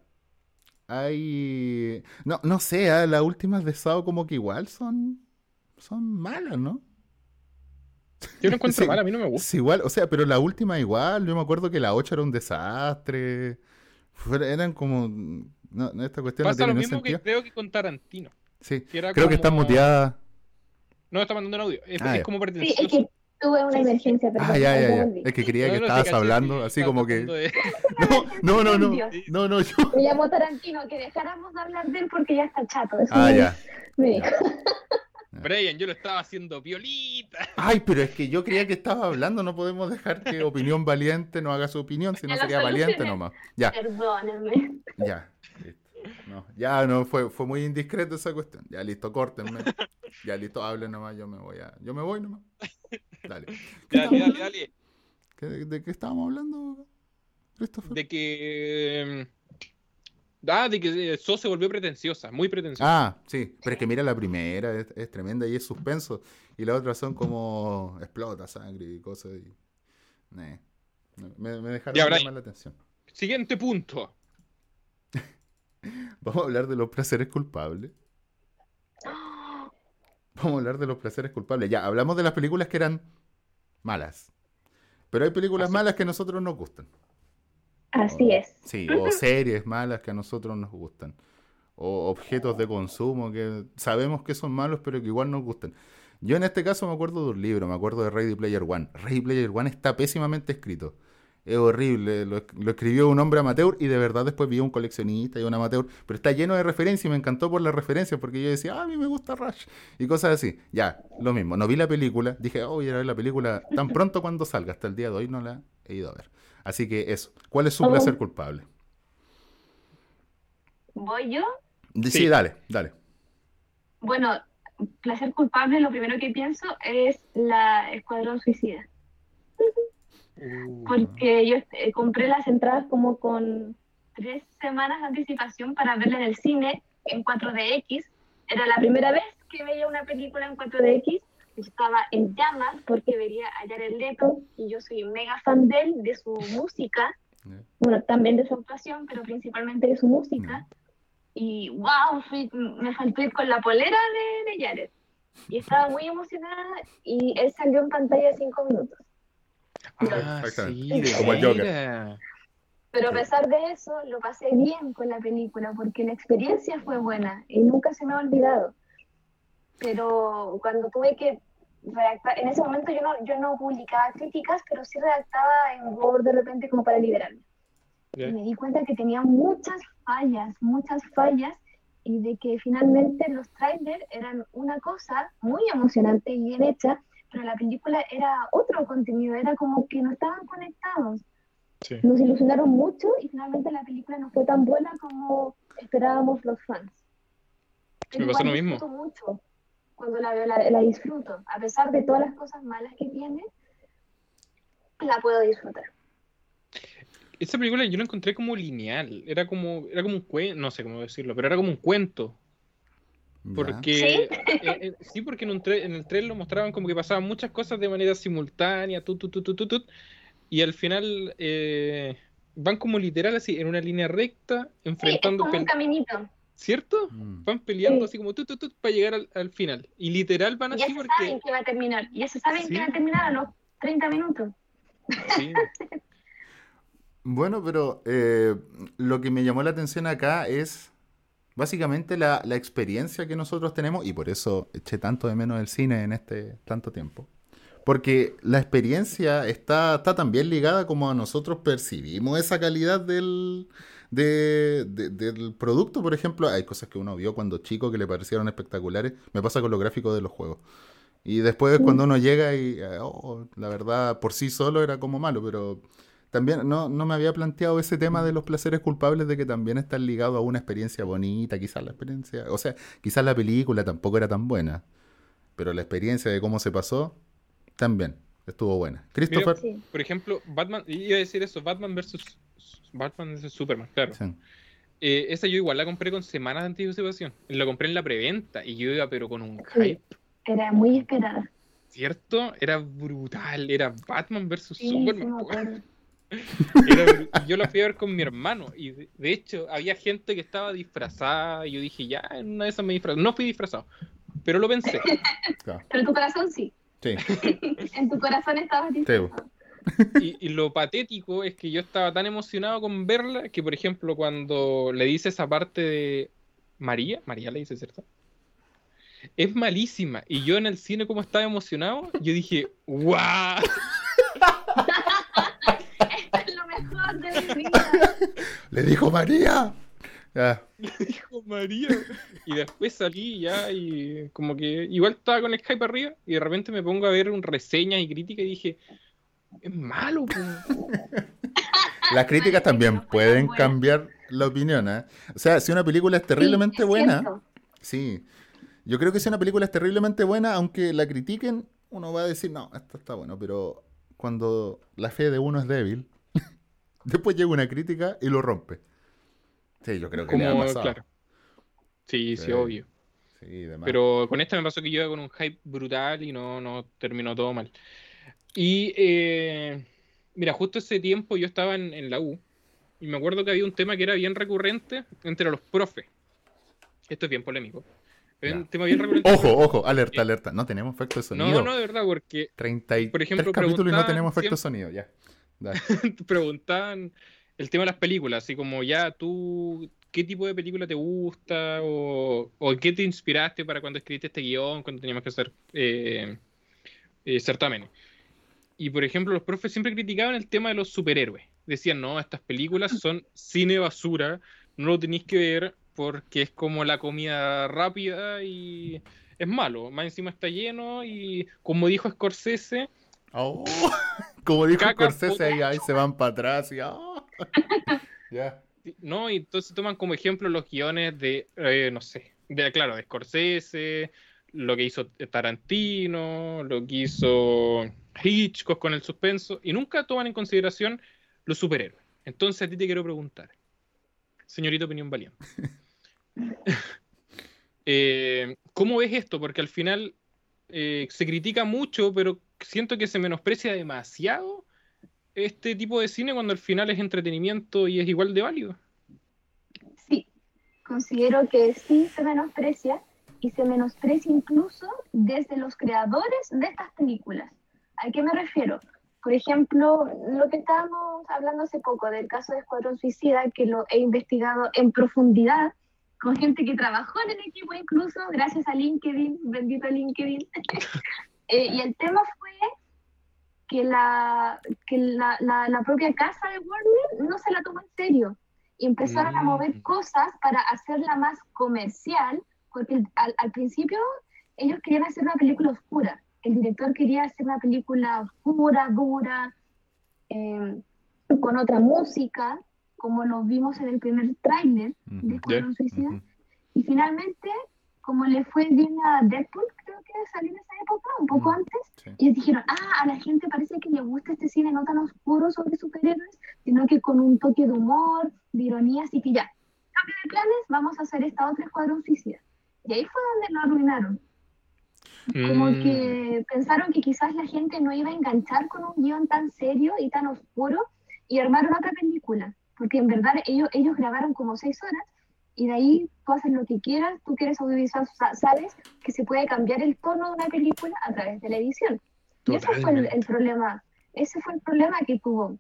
hay... No, no sé, ¿eh? las últimas de Sao como que igual son, son malas, ¿no? Yo no encuentro mal, a mí no me gusta. igual, o sea, pero la última igual, yo me acuerdo que la 8 era un desastre. eran como... No, esta cuestión Pasa lo mismo que creo que con Tarantino. Sí, creo que está muteada. No, está mandando un audio. Es, ah, como. Sí, es que tuve una emergencia. Perdón, ah, ya, ya, ya. Es que creía que estabas hablando, así como que... No, no, no, no, no, no, yo... Me llamó Tarantino, que dejáramos de hablar de él porque ya está chato. Eso ah, ya. Me dijo. Brian, yo lo estaba haciendo violita. Ay, pero es que yo creía que estaba hablando, no podemos dejar que opinión valiente no haga su opinión, si no sería valiente nomás. Ya. Perdónenme. Ya. No, ya no, fue, fue muy indiscreto esa cuestión. Ya listo, córtenme. Ya listo, hablen nomás, yo me voy a. Yo me voy nomás. Dale. Dale, dale, dale. ¿De qué estábamos hablando, Christopher? De que. Ah, de que eh, So se volvió pretenciosa, muy pretenciosa. Ah, sí, pero es que mira la primera, es, tremenda y es suspenso. Y la otra son como explota sangre y cosas. Y... me, me, dejaron llamar la atención. Siguiente punto. Vamos a hablar de los placeres culpables. Vamos a hablar de los placeres culpables. Ya, hablamos de las películas que eran malas. Pero hay películas malas que a nosotros nos gustan. Así es. Sí, o series malas que a nosotros nos gustan. O objetos de consumo que sabemos que son malos, pero que igual nos gustan. Yo en este caso me acuerdo de un libro, me acuerdo de Ready Player One. Ready Player One está pésimamente escrito es horrible. Lo, escribió un hombre amateur y de verdad después vi un coleccionista y un amateur. Pero está lleno de referencias y me encantó por las referencias porque yo decía, ah, a mí me gusta Rush y cosas así. Ya, lo mismo. No vi la película. Dije, oh, voy a ver la película tan pronto cuando salga. Hasta el día de hoy no la he ido a ver. Así que eso. ¿Cuál es su placer oh. culpable? ¿Voy yo? Sí, dale, dale. Bueno, placer culpable, lo primero que pienso es la Escuadrón Suicida. Uh. porque yo eh, compré las entradas como con tres semanas de anticipación para verla en el cine en 4DX. Era la primera vez que veía una película en 4DX. Estaba en llamas porque veía a Jared Leto y yo soy mega fan de él, de su música. Bueno, también de su actuación, pero principalmente de su música. Y wow, me faltó ir con la polera de, de Jared. Y estaba muy emocionada y él salió en pantalla cinco minutos. Ah, sí, como el Joker. Pero a pesar de eso, lo pasé bien con la película porque la experiencia fue buena y nunca se me ha olvidado. Pero cuando tuve que redactar, en ese momento yo no, yo no publicaba críticas, pero sí redactaba en Word de repente como para liberarme. Y me di cuenta que tenía muchas fallas, muchas fallas, y de que finalmente los trailers eran una cosa muy emocionante y bien hecha, pero la película era otro contenido, era como que no estaban conectados. Nos ilusionaron mucho y finalmente la película no fue tan buena como esperábamos los fans. Me pasó lo mismo. mucho cuando la veo, la, disfruto. A pesar de todas las cosas malas que tiene, la puedo disfrutar. Esa película yo la encontré como lineal, era como, era como un cuento, no sé cómo decirlo, pero era como un cuento. Porque eh, eh, ¿Sí? porque en, un en el tren lo mostraban como que pasaban muchas cosas de manera simultánea, tu, tu, tu, tu, tu, y al final eh, van como literal así, en una línea recta, enfrentando... Sí, es como un caminito. ¿Cierto? Mm. Van peleando así como tu, tu, tu, para llegar al, al, final. Y literal van así ya porque... saben que va a terminar. Ya se saben que va a terminar a los 30 minutos. Sí. bueno, pero eh, lo que me llamó la atención acá es Básicamente la, la, experiencia que nosotros tenemos, y por eso eché tanto de menos el cine en este tanto tiempo, porque la experiencia está, está también ligada como a nosotros percibimos esa calidad del, del producto. Por ejemplo, hay cosas que uno vio cuando chico que le parecieron espectaculares. Me pasa con los gráficos de los juegos. Y después cuando uno llega y, oh, la verdad, por sí solo era como malo, pero también no, no, me había planteado ese tema de los placeres culpables de que también están ligados a una experiencia bonita, quizás la experiencia, o sea, quizás la película tampoco era tan buena, pero la experiencia de cómo se pasó, también estuvo buena. Christopher. Por ejemplo, Batman, iba a decir eso, Batman versus Batman vs Superman, claro. Eh, esa yo igual la compré con semanas de anticipación. La compré en la preventa y yo iba pero con un hype. Era muy esperada. ¿Cierto? Era brutal. Era Batman vs Superman yo la fui a ver con mi hermano y de, hecho había gente que estaba disfrazada y yo dije, ya, en una de esas me disfrazé. No fui disfrazado, pero lo pensé. Pero en tu corazón sí. Sí. en tu corazón estabas disfrazado. Y, y, lo patético es que yo estaba tan emocionado con verla que, por ejemplo, cuando le dice esa parte de María, María le dice, ¿cierto? Es malísima. Y yo en el cine, como estaba emocionado, yo dije, ¡guau! Le dijo María. Le dijo María. Y después salí ya y como que igual estaba con el Skype arriba y de repente me pongo a ver un reseña y crítica y dije, es malo. Las críticas también pueden cambiar la opinión. ¿eh? O sea, si una película es terriblemente buena, sí. Yo creo que si una película es terriblemente buena, aunque la critiquen, uno va a decir, no, esto está bueno, pero cuando la fe de uno es débil, Después llega una crítica y lo rompe. Sí, yo creo que le ha pasado. Sí, sí, obvio. Pero con esta me pasó que yo iba con un hype brutal y no, no terminó todo mal. Y eh, mira, justo ese tiempo yo estaba en, la U y me acuerdo que había un tema que era bien recurrente entre los profes. Esto es bien polémico. un tema bien recurrente. Ojo, ojo, alerta, alerta. No tenemos efecto de sonido. No, no, de verdad, porque. 33 por ejemplo, capítulos y no tenemos efecto de sonido, ya. preguntaban el tema de las películas, así como ya tú, ¿qué tipo de película te gusta? O, o qué te inspiraste para cuando escribiste este guion, cuando teníamos que hacer eh, eh, certámenes. Y por ejemplo, los profes siempre criticaban el tema de los superhéroes. Decían, no, estas películas son cine basura, no lo tenéis que ver porque es como la comida rápida y es malo. Más encima está lleno y como dijo Scorsese, Oh, como dijo Scorsese, ahí, se van para atrás y ah. No, y entonces toman como ejemplo los guiones de, eh, no sé, de, claro, de Scorsese, lo que hizo Tarantino, lo que hizo Hitchcock con el suspenso, y nunca toman en consideración los superhéroes. Entonces a ti te quiero preguntar, señorita Opinión Valiente, eh, ¿cómo ves esto? Porque al final eh, se critica mucho, pero siento que se menosprecia demasiado este tipo de cine cuando al final es entretenimiento y es igual de válido. Sí, considero que sí se menosprecia y se menosprecia incluso desde los creadores de estas películas. ¿A qué me refiero? Por ejemplo, lo que estábamos hablando hace poco del caso de Escuadrón Suicida, que lo he investigado en profundidad, con gente que trabajó en el equipo incluso, gracias a LinkedIn, bendito LinkedIn. Eh, y el tema fue que, la, que la, la, propia casa de Warner no se la tomó en serio y empezaron a mover mm. cosas para hacerla más comercial, porque al, al, principio ellos querían hacer una película oscura. El director quería hacer una película oscura, dura, eh, con otra música, como lo vimos en el primer tráiler de Escuadrón Suicida. Y finalmente, como le fue bien a Deadpool, creo que salió en esa época, un poco antes, y ellos dijeron, ah, a la gente parece que le gusta este cine no tan oscuro sobre superhéroes, sino que con un toque de humor, de ironía, así que ya, cambio de planes, vamos a hacer esta otra Escuadrón Suicida. Y ahí fue donde lo arruinaron. Como mm. que pensaron que quizás la gente no iba a enganchar con un guion tan serio y tan oscuro y armaron otra película porque en verdad ellos, ellos grabaron como seis horas y de ahí tú haces lo que quieras, tú quieres audiovisual, sabes que se puede cambiar el tono de una película a través de la edición. Y ese fue el, problema, ese fue el problema que tuvo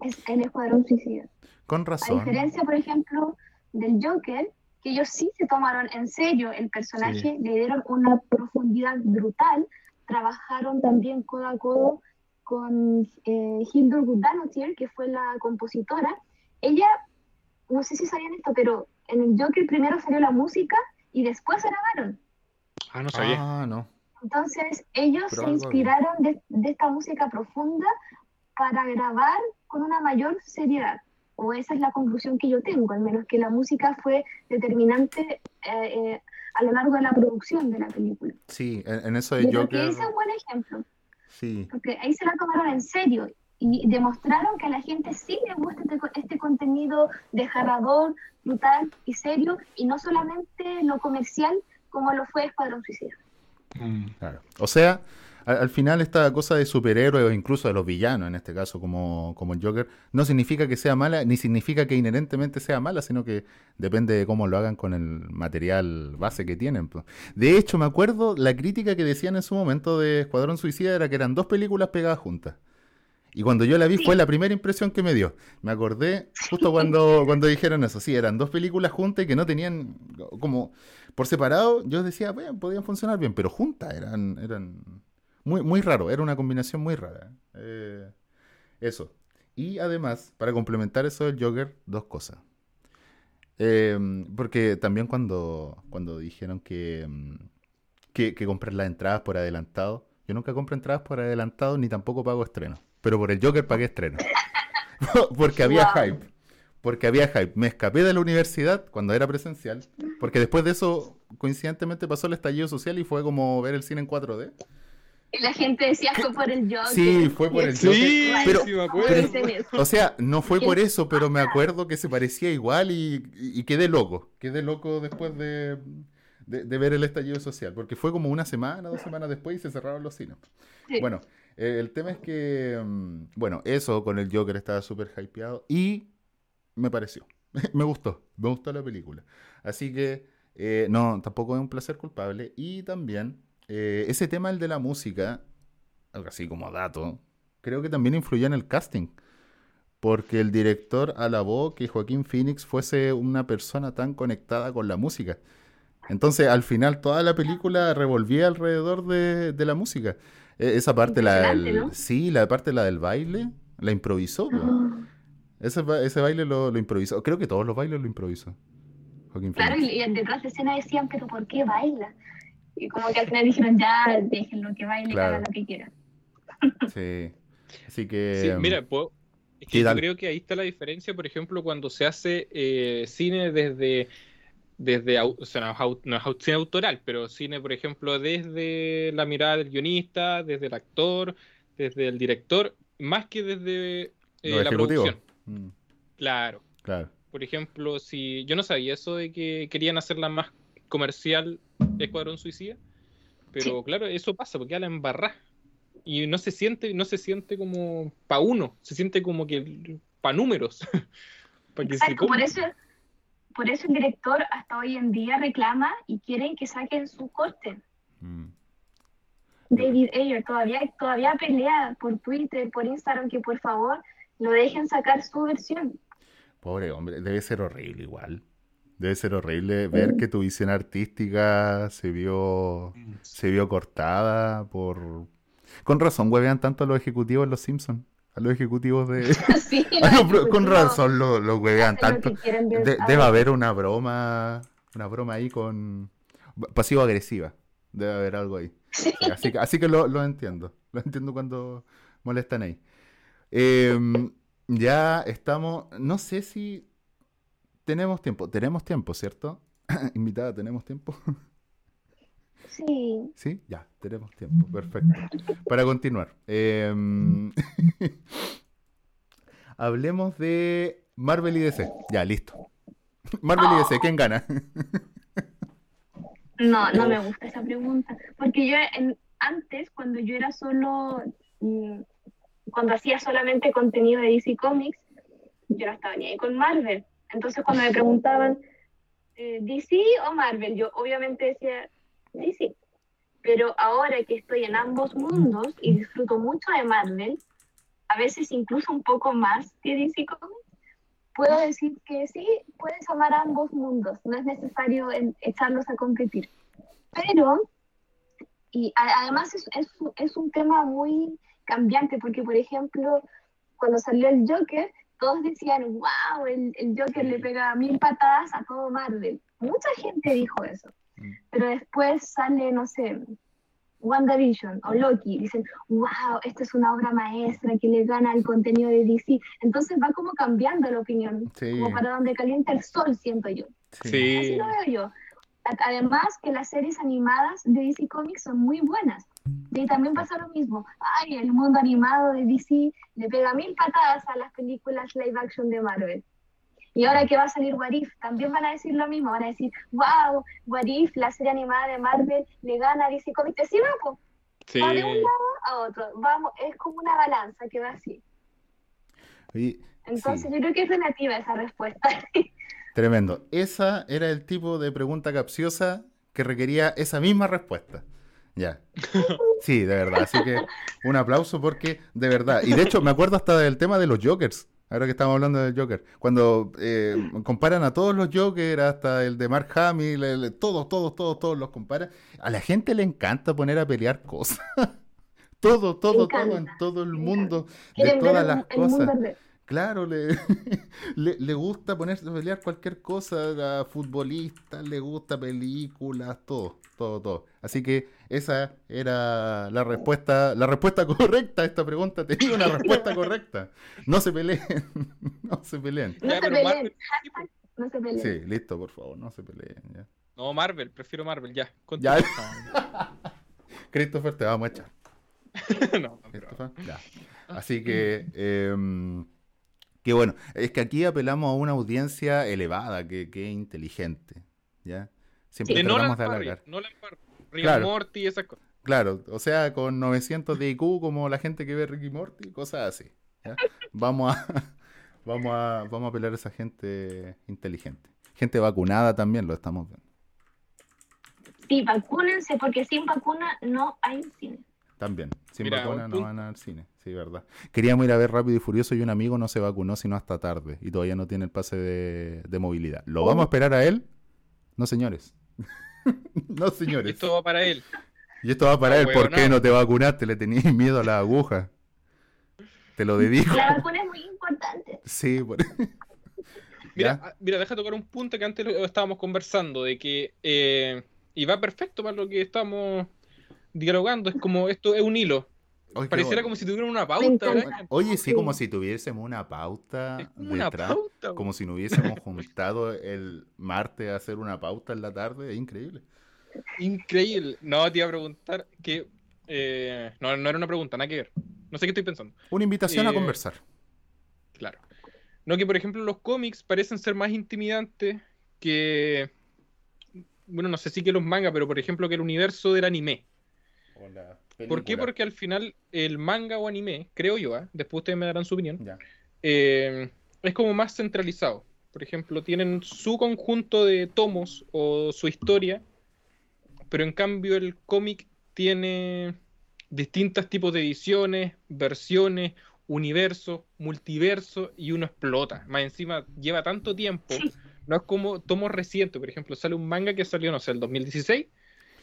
el Escuadrón Suicida. Con razón. A diferencia, por ejemplo, del Joker, que ellos sí se tomaron en serio el personaje, le dieron una profundidad brutal, trabajaron también codo a codo con eh, Hildur Guðnadóttir, que fue la compositora. Ella, no sé si sabían esto, pero en el Joker primero salió la música y después se grabaron. Ah, no sabía. Ah, no. Entonces, ellos se inspiraron de, esta música profunda para grabar con una mayor seriedad. O esa es la conclusión que yo tengo, al menos que la música fue determinante eh, eh, a lo largo de la producción de la película. Sí, en, eso de Joker... Que ese es un buen ejemplo. Sí. Porque ahí se la tomaron en serio y demostraron que a la gente sí le gusta este, este contenido desgarrador, brutal y serio, y no solamente lo comercial como lo fue Escuadrón Suicida. Mm. Claro. O sea, al, final esta cosa de superhéroes o incluso de los villanos, en este caso como, como el Joker, no significa que sea mala, ni significa que inherentemente sea mala, sino que depende de cómo lo hagan con el material base que tienen. De hecho, me acuerdo la crítica que decían en su momento de Escuadrón Suicida era que eran dos películas pegadas juntas. Y cuando yo la vi fue la primera impresión que me dio. Me acordé justo cuando, cuando dijeron eso. Sí, eran dos películas juntas y que no tenían como por separado. Yo decía, bueno, podían funcionar bien, pero juntas eran, eran muy, muy raro. Era una combinación muy rara. Eh, eso. Y además, para complementar eso del Joker, dos cosas. Em, porque también cuando, cuando dijeron que, que, que comprar las entradas por adelantado, yo nunca compro entradas por adelantado ni tampoco pago estreno pero por el Joker pagué estreno. porque había hype. Porque había hype. Me escapé de la universidad cuando era presencial. Porque después de eso, coincidentemente pasó el estallido social y fue como ver el cine en 4D. Y la gente decía fue por el Joker. Sí, fue por el Joker. Sí, pero, o sea, no fue por eso, pero me acuerdo que se parecía igual y, y quedé loco. Quedé loco después de, de, ver el estallido social. Porque fue como una semana, dos semanas después y se cerraron los cines. Bueno, eh, el tema es que, mm, bueno, eso con el Joker estaba súper hypeado y me pareció. me gustó, me gustó la película. Así que, eh, no, tampoco es un placer culpable. Y también, eh, ese tema, el de la música, algo así como dato, creo que también influyó en el casting. Porque el director alabó que Joaquín Phoenix fuese una persona tan conectada con la música. Entonces, al final, toda la película revolvía alrededor de, de la música. E, esa parte, la del, sí, la parte la del baile, la improvisó. Ah. Ese, ese, baile lo, lo, improvisó. Creo que todos los bailes lo improvisó. claro, y, detrás de escena decían, pero ¿por qué baila? Y como que al final dijeron, ya, déjenlo que baile, claro. haga lo que quiera. sí. Así que. Sí, mira, puedo, es que yo creo que ahí está la diferencia, por ejemplo, cuando se hace eh, cine desde desde, o sea, no, es cine autoral, pero cine, por ejemplo, desde la mirada del guionista, desde el actor, desde el director, más que desde eh, la producción. Mm. Claro. Claro. Por ejemplo, si yo no sabía eso de que querían hacerla más comercial Escuadrón Suicida, pero claro, eso pasa porque a la embarrá y no se siente, no se siente como pa uno, se siente como que pa números. para que se por eso por eso el director hasta hoy en día reclama y quieren que saquen su corte. Mm. David Ayer todavía, todavía pelea por Twitter, por Instagram, que por favor lo dejen sacar su versión. Pobre hombre, debe ser horrible igual. Debe ser horrible ver que tu visión artística se vio, se vio cortada por... Con razón, huevean tanto a los ejecutivos en Los Simpsons a los ejecutivos de... con razón lo, lo huevean tanto. debe haber una broma, una broma ahí con... Pasivo-agresiva. Debe haber algo ahí. así que, así que lo, lo, entiendo. Lo entiendo cuando molestan ahí. Em, ya estamos... No sé si tenemos tiempo. Tenemos tiempo, ¿cierto? Invitada, ¿tenemos tiempo? Sí. Sí, ya, tenemos tiempo, perfecto. Para continuar, em, hablemos de Marvel y DC. Ya, listo. Marvel y DC, ¿quién gana? no, no me gusta esa pregunta. Porque yo antes, cuando yo era solo, mm, cuando hacía solamente contenido de DC Comics, yo no estaba ni ahí con Marvel. Entonces cuando me preguntaban, eh, ¿DC o Marvel? Yo obviamente decía sí. Pero ahora que estoy en ambos mundos y disfruto mucho de Marvel, a veces incluso un poco más que DC Comics, puedo decir que sí, puedes amar a ambos mundos, no es necesario echarlos a competir. Pero, y además es, es, es un tema muy cambiante, porque por ejemplo, cuando salió el Joker, todos decían, wow, el, el Joker le pega mil patadas a todo Marvel. Mucha gente dijo eso. Pero después sale, no sé, WandaVision o Loki, dicen, wow, esta es una obra maestra que le gana el contenido de DC. Entonces va como cambiando la opinión, como para donde calienta el sol, siento yo. Sí. Así lo veo yo. Además que las series animadas de DC Comics son muy buenas. Y también pasa lo mismo. Ay, el mundo animado de DC le pega mil patadas a las películas live action de Marvel. Y ahora que va a salir What If, también van a decir lo mismo. Van a decir, wow, What If, la serie animada de Marvel, le gana a DC Comics. ¿Sí, va, sí. Va de un lado a otro. Vamos, es como una balanza que va así. Entonces yo creo que es relativa esa respuesta. Tremendo. Esa era el tipo de pregunta capciosa que requería esa misma respuesta. Ya. Sí, de verdad. Así que un aplauso porque, de verdad. Y de hecho, me acuerdo hasta del tema de los Jokers. Ahora que estamos hablando del Joker. Cuando eh, comparan a todos los Jokers, hasta el de Mark Hamill, todos, todos, todos, todos los comparan. A la gente le encanta poner a pelear cosas. todo, todo, todo, en todo el mundo. De todas las cosas. Claro, le, le, gusta ponerse a pelear cualquier cosa, a futbolistas, le gusta películas, todo, todo, todo. Así que esa era la respuesta, la respuesta correcta a esta pregunta. Tenía una respuesta correcta. No se peleen, no se peleen. No, se peleen. no se peleen. Sí, listo, por favor, no se peleen. Ya. No, Marvel, prefiero Marvel, ya. Ya. Christopher, te vamos a echar. no, Christopher, ya. Así que... Eh, que bueno, es que aquí apelamos a una audiencia elevada, que, que es inteligente, ¿ya? Siempre tratamos de alargar. Rick Morty y esas cosas. Claro, o sea, con 900 de IQ como la gente que ve Ricky Morty, cosas así. Vamos a vamos a vamos a apelar a esa gente inteligente. Gente vacunada también lo estamos viendo. Sí, vacúnense porque sin vacuna no hay cine. También, sin vacuna no van al cine, sí, verdad. Queríamos ir a ver Rápido y Furioso y un amigo no se vacunó sino hasta tarde y todavía no tiene el pase de, movilidad. ¿Lo vamos a esperar a él? No, señores. no, señores. esto va para él. Y esto va para él. ¿Por qué no te vacunaste? Le tenías miedo a la aguja. Te lo dedico. La vacuna es muy importante. Sí, por... mira, ah, mira, deja tocar un punto que antes lo estábamos conversando, de que, eh, y va perfecto para lo que estamos dialogando, es como esto es un hilo. Pareciera como si tuvieran una pauta. Oye, sí, como si tuviésemos una pauta una pauta, como si nos hubiésemos juntado el martes a hacer una pauta en la tarde, es increíble. Increíble. No, te iba a preguntar que... Eh, no, no era una pregunta, nada que ver. No sé qué estoy pensando. Una invitación a eh, conversar. Claro. No, que por ejemplo los cómics parecen ser más intimidantes que... Bueno, no sé si que los mangas, pero por ejemplo que el universo del anime. ¿Por qué? Porque al final el manga o anime, creo yo, ¿eh? después ustedes me darán su opinión, eh, es como más centralizado. Por ejemplo, tienen su conjunto de tomos o su historia, pero en cambio el cómic tiene distintos tipos de ediciones, versiones, universo, multiverso y uno explota. Más encima lleva tanto tiempo, no es como tomos recientes, por ejemplo, sale un manga que salió, no sé, el 2016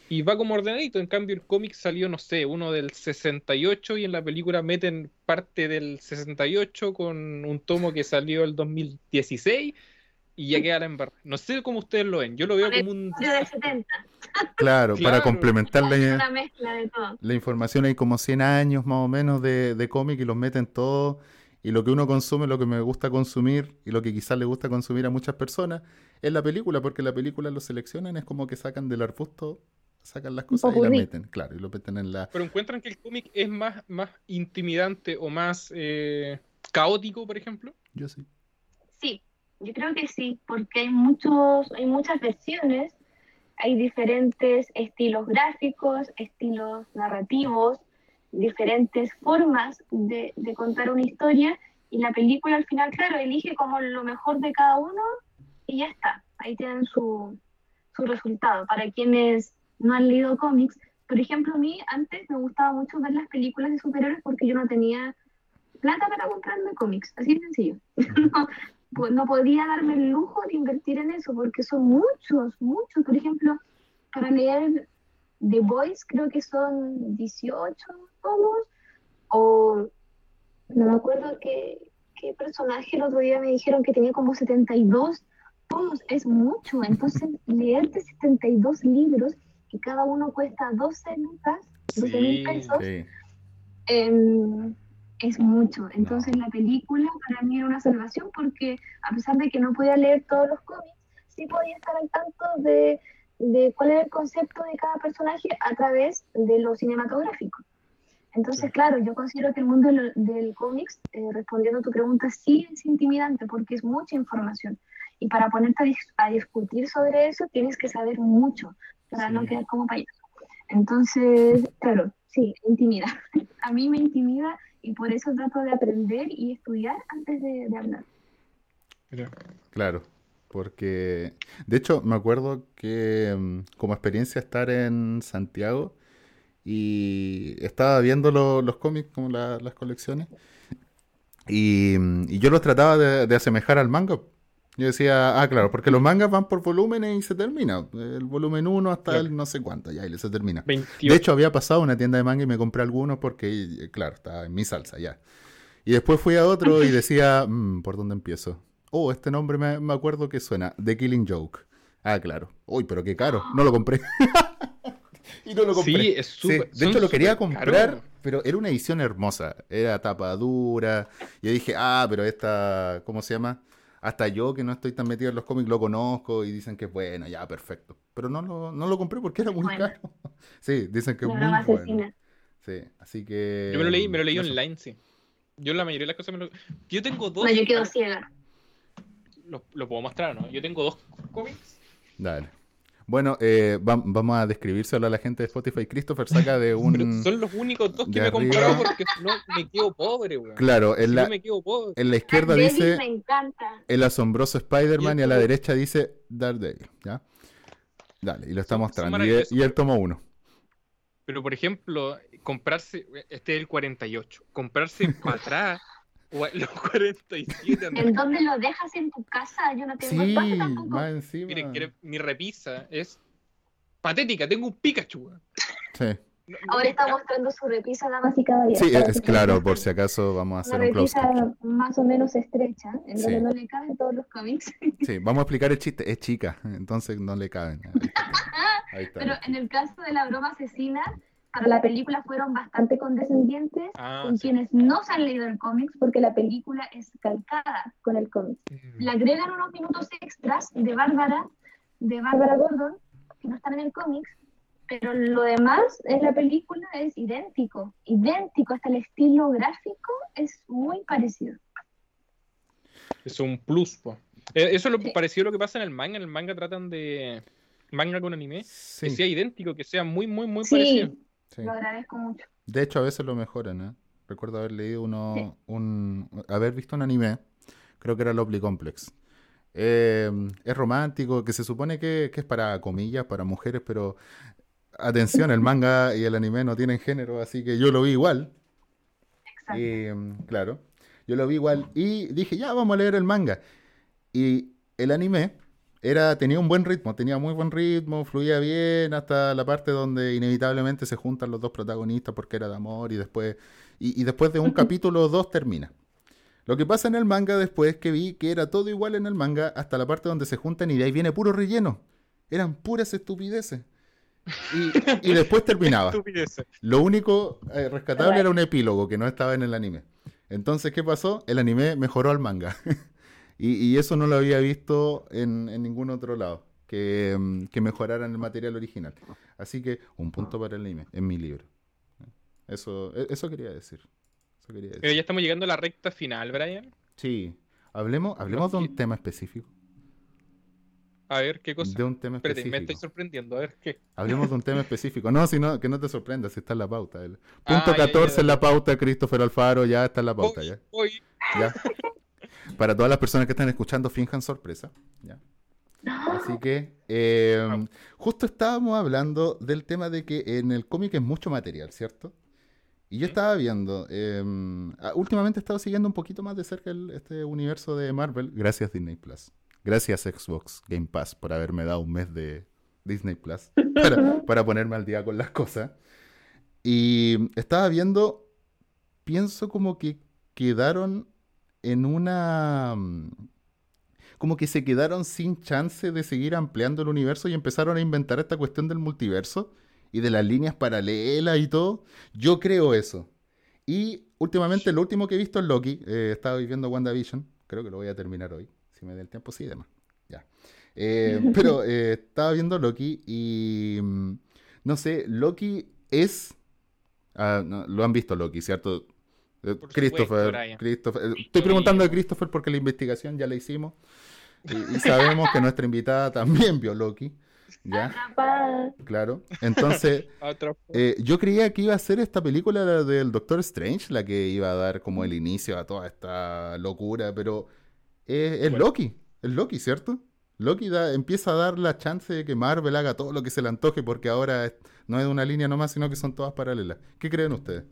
y va como ordenadito. En cambio, el cómic salió, no sé, uno del 68 y en la película meten parte del 68 con un tomo que salió el 2016 y ya queda la embarrada. No sé cómo ustedes lo ven. Yo lo veo como un. Del 70. Claro, para complementar la, mezcla de todo. la información hay como 100 años más o menos de, de cómic y los meten todos. Y lo que uno consume, lo que me gusta consumir y lo que quizás le gusta consumir a muchas personas es la película, porque la película lo seleccionan, es como que sacan del arbusto sacan las cosas y las meten, claro, y lo meten en la... Pero encuentran que el cómic es más, más intimidante o más eh, caótico, por ejemplo. Yo sí. Sí, yo creo que sí, porque hay muchos, hay muchas versiones, hay diferentes estilos gráficos, estilos narrativos, diferentes formas de, de contar una historia y la película al final, claro, elige como lo mejor de cada uno y ya está, ahí tienen su, su resultado. Para quienes no han leído cómics. Por ejemplo, a mí antes me gustaba mucho ver las películas de superhéroes porque yo no tenía plata para comprarme cómics, así de sencillo. no podía darme el lujo de invertir en eso porque son muchos, muchos. Por ejemplo, para leer The Voice creo que son 18 tomos o no me acuerdo qué, qué personaje el otro día me dijeron que tenía como 72 tomos, es mucho. Entonces, leerte 72 libros que cada uno cuesta 12 lucas, 12 mil pesos. Em, es mucho. Entonces la película para mí era una salvación porque a pesar de que no podía leer todos los cómics, sí podía estar al tanto de, de cuál era el concepto de cada personaje a través de lo cinematográfico. Entonces, claro, yo considero que el mundo del, cómics, eh, respondiendo a tu pregunta, sí es intimidante porque es mucha información. Y para ponerte a, discutir sobre eso, tienes que saber mucho para no quedar como payaso. Entonces, claro, sí, intimida. a mí me intimida y por eso trato de aprender y estudiar antes de, hablar. Claro, porque de hecho me acuerdo que mm, como experiencia estar en Santiago y estaba viendo los cómics, como las colecciones, y, mm, y, yo los trataba de, de asemejar al manga. Yo decía, ah, claro, porque los mangas van por volúmenes y se termina. El volumen 1 hasta el no sé cuánto, ya, y se termina. De hecho, había pasado a una tienda de manga y me compré algunos porque, eh, claro, estaba en mi salsa ya. Y después fui a otro y decía, mm, ¿por dónde empiezo? Oh, este nombre me, acuerdo que suena, The Killing Joke. Ah, claro. Uy, pero qué caro, no lo compré. y no lo compré. Sí, es súper. de hecho, lo quería comprar, pero era una edición hermosa. Era tapa dura. Y yo dije, ah, pero esta, ¿cómo se llama? Hasta yo que no estoy tan metido en los cómics lo conozco y dicen que es bueno, ya, perfecto. Pero no lo, no lo compré porque era muy caro. Sí, dicen que es muy bueno. Sí, así que... Yo me lo leí, me lo leí online, sí. Yo la mayoría de las cosas me lo... Yo tengo dos... No, yo quedo ciega. Lo, lo puedo mostrar, ¿no? Yo tengo dos cómics. Dale. Bueno, eh, vamos a describírselo a la gente de Spotify. Christopher saca de un. son los únicos dos que me he comprado porque no me quedo pobre, güey. Claro, en, la, en la izquierda dice. El asombroso Spider-Man y, a la derecha dice Daredevil, ¿ya? Dale, y lo está mostrando. Y, y, él tomó uno. Pero por ejemplo, comprarse. Este es el 48. Comprarse para atrás. Los 47. ¿En dónde lo dejas en tu casa? Yo no tengo sí, más encima. Miren, mi repisa es patética. Tengo un Pikachu. Sí. Ahora está mostrando su repisa, damas y caballeros. Sí, es claro, por si acaso vamos a hacer Una un repisa más o menos estrecha, en donde no le caben todos los cómics. Sí, vamos a explicar el chiste. Es chica, entonces no le caben. Ahí está. Pero en el caso de la broma asesina, para la película fueron bastante condescendientes ah, con quienes no se han leído el cómics porque la película es calcada con el cómic. Le agregan unos minutos extras de Bárbara, de Bárbara Gordon, que no están en el cómics, pero lo demás en la película es idéntico, idéntico, hasta el estilo gráfico es muy parecido. Es un plus, eh, Eso es lo parecido a lo que pasa en el manga. En el manga tratan de manga con anime que sea idéntico, que sea muy, muy, muy parecido. Lo agradezco mucho. De hecho, a veces lo mejoran, ¿eh? Recuerdo haber leído uno, un, haber visto un anime, creo que era Lovely Complex. Em, es romántico, que se supone que, es para comillas, para mujeres, pero atención, el manga y el anime no tienen género, así que yo lo vi igual. Exacto. Em, claro, yo lo vi igual y dije, ya vamos a leer el manga. Y el anime era, tenía un buen ritmo, tenía muy buen ritmo, fluía bien hasta la parte donde inevitablemente se juntan los dos protagonistas porque era de amor y después, y, después de un capítulo o dos termina. Lo que pasa en el manga después que vi que era todo igual en el manga hasta la parte donde se juntan y de ahí viene puro relleno. Eran puras estupideces. Y, y después terminaba. Lo único eh, rescatable era un epílogo que no estaba en el anime. Entonces, ¿qué pasó? El anime mejoró al manga. Y, eso no lo había visto en, ningún otro lado, que, mm, que, mejoraran el material original. Así que un punto para el anime, en mi libro. Eso, e, eso quería decir. Eso quería decir. Pero ya estamos llegando a la recta final, Brian. Sí. Hablemos, hablemos de un tema específico. A ver, ¿qué cosa? De un tema específico. me estoy sorprendiendo, a ver, ¿qué? Hablemos de un tema específico. No, sino, que no te sorprendas, si está en la pauta. El punto 14 en la pauta, Christopher Alfaro, ya está en la pauta. ya. ya. Para todas las personas que están escuchando, finjan sorpresa. Así que em, justo estábamos hablando del tema de que en el cómic es mucho material, ¿cierto? Y yo estaba viendo, em, ah, últimamente he estado siguiendo un poquito más de cerca este universo de Marvel, gracias Disney Plus. Gracias Xbox Game Pass por haberme dado un mes de Disney Plus para, ponerme al día con las cosas. Y estaba viendo, pienso como que quedaron en una... Mm, como que se quedaron sin chance de seguir ampliando el universo y empezaron a inventar esta cuestión del multiverso y de las líneas paralelas y todo. Yo creo eso. Y últimamente lo último que he visto es Loki. Eh, estaba viendo WandaVision. Creo que lo voy a terminar hoy. Si me da el tiempo, sí, demás. Ya. Eh, pero eh, estaba viendo Loki y... Mm, no sé, Loki es... Ah, lo han visto Loki, ¿cierto? Christopher, Christopher. Estoy preguntando a Christopher porque la investigación ya la hicimos. y sabemos que nuestra invitada también vio Loki. ¿Ya? Claro. Entonces, eh, yo creía que iba a ser esta película del Doctor Strange la que iba a dar como el inicio a toda esta locura, pero es, Loki, es Loki, ¿cierto? Loki da, empieza a dar la chance de que Marvel haga todo lo que se le antoje porque ahora no es una línea nomás, sino que son todas paralelas. ¿Qué creen ustedes?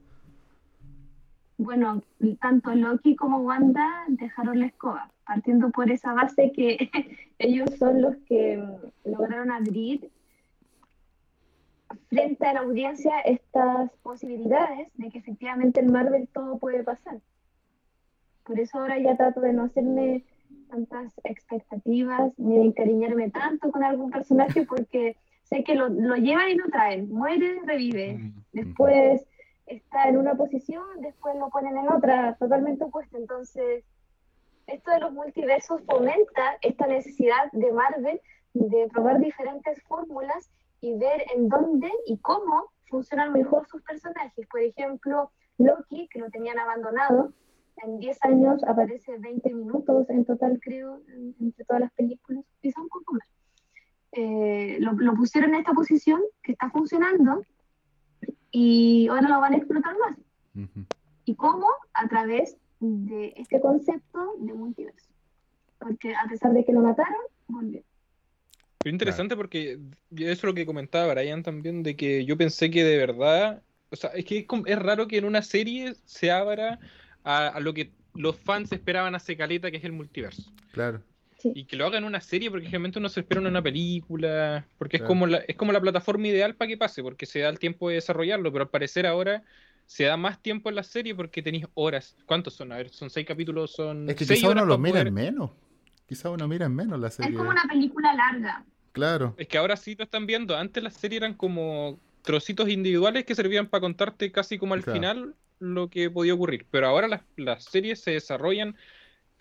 Bueno, tanto Loki como Wanda dejaron la escoba partiendo por esa base que ellos son los que mm, lograron abrir frente a la audiencia estas posibilidades de que efectivamente en Marvel todo puede pasar. Por eso ahora ya trato de no hacerme tantas expectativas ni de encariñarme tanto con algún personaje porque sé que lo, lo llevan y lo traen, muere, revive, mm, después está en una posición, después lo ponen en otra, totalmente opuesta. Entonces, esto de los multiversos fomenta esta necesidad de Marvel de probar diferentes fórmulas y ver en dónde y cómo funcionan mejor sus personajes. Por ejemplo, Loki, que lo tenían abandonado, en 10 años aparece 20 minutos en total, creo, entre todas las películas, quizá un poco más. Eh, lo, lo, pusieron en esta posición que está funcionando y ahora lo van a explotar más. ¿Y cómo? A través de este concepto de multiverso. Porque a pesar de que lo mataron, volvió. Pero interesante porque eso es lo que comentaba Brian también, de que yo pensé que de verdad, o sea, es que es, raro que en una serie se abra a, lo que los fans esperaban hace caleta, que es el multiverso. Claro. Y que lo hagan en una serie, porque generalmente uno se espera en una película, porque es, como la, es como la plataforma ideal para que pase, porque se da el tiempo de desarrollarlo, pero al parecer ahora se da más tiempo en la serie porque tenéis horas. ¿Cuántos son? A ver, son seis capítulos, son. Es que quizá uno lo mira en menos. Quizá uno mira en menos la serie. Es como una película larga. Claro. Es que ahora sí lo están viendo. Antes las series eran como trocitos individuales que servían para contarte casi como al final lo que podía ocurrir. Pero ahora las, las, series se desarrollan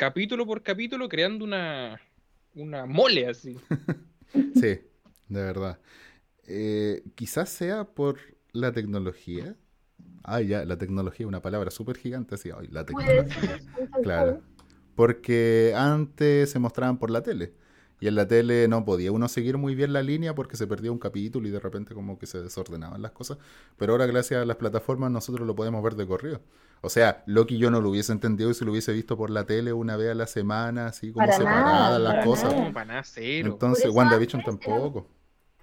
capítulo por capítulo creando una, una mole así. sí, de verdad. Eh, quizás sea por la tecnología Ah, ya, la tecnología, una palabra súper gigante, así, ay, la tecnología. claro. Porque antes se mostraban por la tele. Y en la tele no podía uno seguir muy bien la línea porque se perdía un capítulo y de repente como que se desordenaban las cosas. Pero ahora gracias a las plataformas nosotros lo podemos ver de corrido. O sea, Loki yo no lo hubiese entendido y si lo hubiese visto por la tele una vez a la semana, así como separadas las cosas. Entonces, WandaVision tampoco.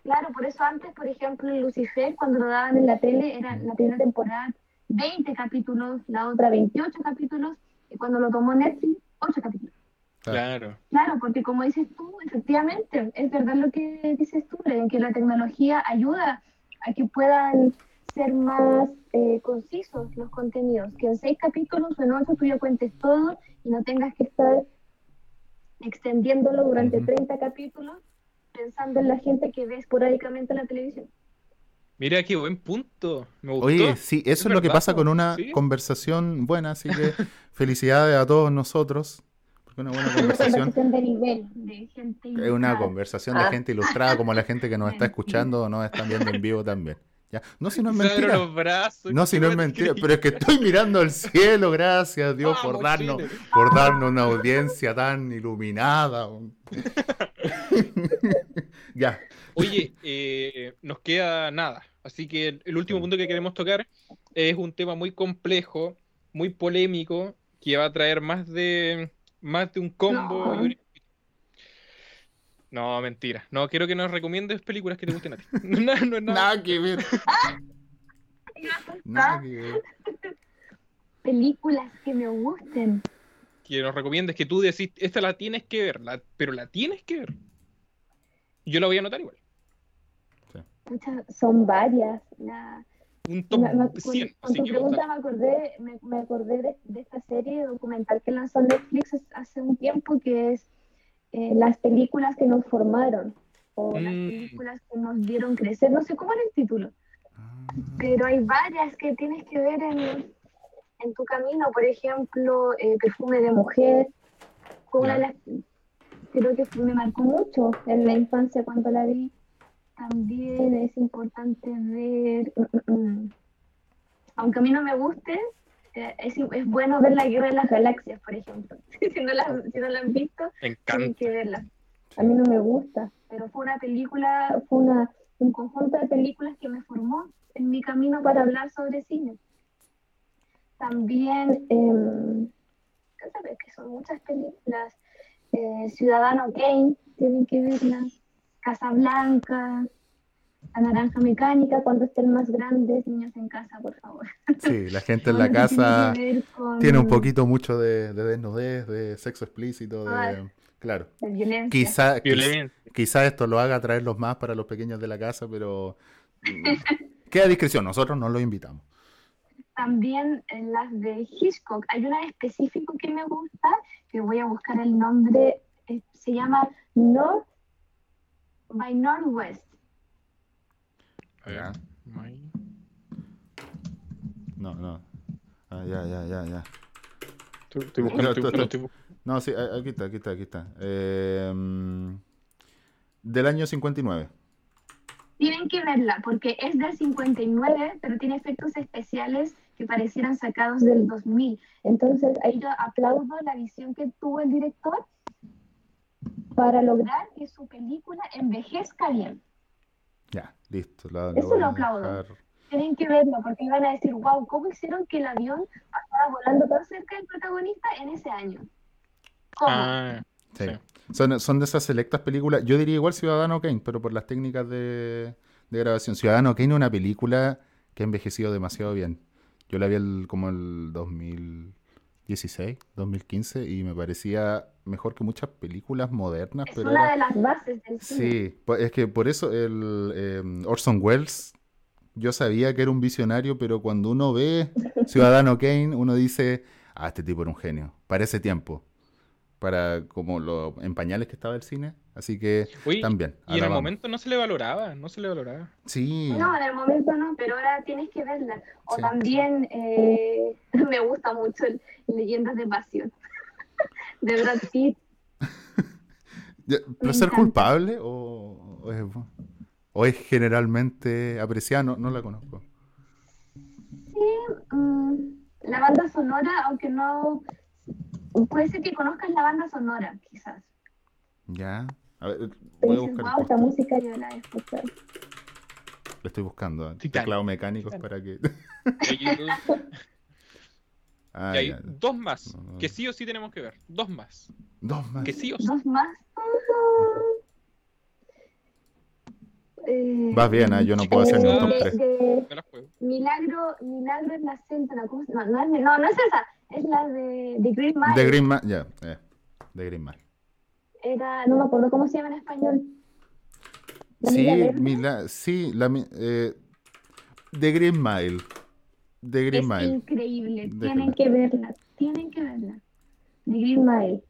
Claro, por eso antes, por ejemplo, Lucifer, cuando lo daban en la tele, era la primera temporada 20 capítulos, la otra 28 capítulos, y cuando lo tomó Netflix, 8 capítulos. Claro. Claro, porque como dices tú, efectivamente, es verdad lo que dices tú, en que la tecnología ayuda a que puedan ser más eh, concisos los contenidos, que en seis capítulos o en ocho tú ya cuentes todo y no tengas que estar extendiéndolo durante 30 capítulos pensando en la gente que ve esporádicamente la televisión. Mira qué buen punto. Me gustó. Oye, sí, eso es, lo que pasa con una conversación buena, así que felicidades a todos nosotros. Una buena conversación. de nivel, de gente Es una conversación de ah. gente ilustrada, como la gente que nos está escuchando o nos están viendo en vivo también. ¿Ya? No, si no es mentira. no, si no es mentira, pero es que estoy mirando al cielo, gracias Dios por darnos, por darnos una audiencia tan iluminada. ya. Oye, eh, nos queda nada. Así que el, último punto que queremos tocar es un tema muy complejo, muy polémico, que va a traer más de más de un combo. No. mentira. No, quiero que nos recomiendes películas que te gusten a ti. no, no, nada que ver. Nada que ver. Películas que me gusten. Que nos recomiendes que tú decís, esta la tienes que ver, la- pero la tienes que ver. Yo la voy a anotar igual. Muchas, son varias. La, Un top me- me- 100. con tu pregunta me acordé, me, me acordé de, de esta serie documental que lanzó Netflix hace un tiempo que es eh, las películas que nos formaron o las Mm. películas que nos dieron crecer. No sé cómo era el título. Ah, pero hay varias que tienes que ver en, en tu camino, por ejemplo, eh, Perfume de Mujer, fue una de las, creo que me marcó mucho en la infancia cuando la vi. También es importante ver, aunque a mí no me guste, eh, es, es bueno ver la Guerra de las Galaxias, por ejemplo. si, no la, si no la han visto, tienen que verla. A mí no me gusta, pero fue una película, fue una, un conjunto de películas que me formó en mi camino para hablar sobre cine. También, eh, sabes que son muchas películas. Eh, Ciudadano Kane, tienen que verla. Casablanca, La Naranja Mecánica, cuando estén más grandes, niños en casa, por favor. Sí, la gente en la tiene casa con tiene un poquito mucho de, de desnudez, de sexo explícito, de... Ay. Claro. de violencia. Quizá, quizá, Violencia. quizá esto lo haga traerlos más para los pequeños de la casa, pero mm, queda a discreción, nosotros no los invitamos. también en las de Hitchcock. Hay una en específico que me gusta, que voy a buscar el nombre, eh, se llama North by Northwest. A ver. Ya. My- No, no. Ah, ya, ya, ya, ya. Estoy, estoy No, buscando, estoy esto- buscando, esto- estoy bu- No, sí, aquí está, aquí está, aquí está. Eh, mm, del año 59. Tienen que verla porque es del 59, pero tiene efectos especiales que parecieran sacados del 2000. Entonces, ahí yo aplaudo la visión que tuvo el director para lograr que su película envejezca bien. Ya, listo. la- Eso lo aplaudo. dejar. Tienen que verlo porque iban a decir, wow, ¿cómo hicieron que el avión pasara volando tan cerca del protagonista en ese año? ¿Cómo? Ah, Sí. Sí. Son, son de esas selectas películas. Yo diría igual Ciudadano Kane, pero por las técnicas de, de grabación. Ciudadano Kane es una película que ha envejecido demasiado bien. Yo la vi el- como el 2016, 2015 y me parecía mejor que muchas películas modernas. es pero una era- de las bases del cine. Sí, es que por eso el eh, Orson Welles, yo sabía que era un visionario, pero cuando uno ve Ciudadano Kane, uno dice, ah, este tipo era un genio, para ese tiempo, para como lo en pañales que estaba el cine, así que también. y en el momento no se le valoraba, no se le valoraba. Sí, No, en el momento no, pero ahora tienes que verla. O Sí. también eh, me gusta mucho el- Leyendas de Pasión de Brad Pitt. ¿Placer encanta. culpable o, o es, o es generalmente apreciada? No, no la conozco. Mm, la banda sonora, aunque no... Puede ser que conozcas la banda sonora, quizás. Ya, a ver, Te voy a buscar. wow, esta música yo la he escuchado. Le estoy buscando, ¿eh? Teclados mecánicos Titanic. para que... Y hay, dos- Ah, y hay ya. dos más No, no. que sí o sí tenemos que ver. Dos más. Dos más. Que sí o sí. Dos más. Eh, Vas bien, ¿eh? yo no puedo hacer ni un top de- 3. de Me la juego. Milagro, Milagro es la celda, ¿cómo se- no, no, es, no, no es esa, es la de, de Green Mile. De Green Mile, ya, eh, de Green Mile. Era, no me acuerdo cómo se llama en español. ¿La Sí? Mila- sí, la, eh, de Green Mile. De Green es Mile. increíble, tienen que verla, tienen que verla. De Green Mile.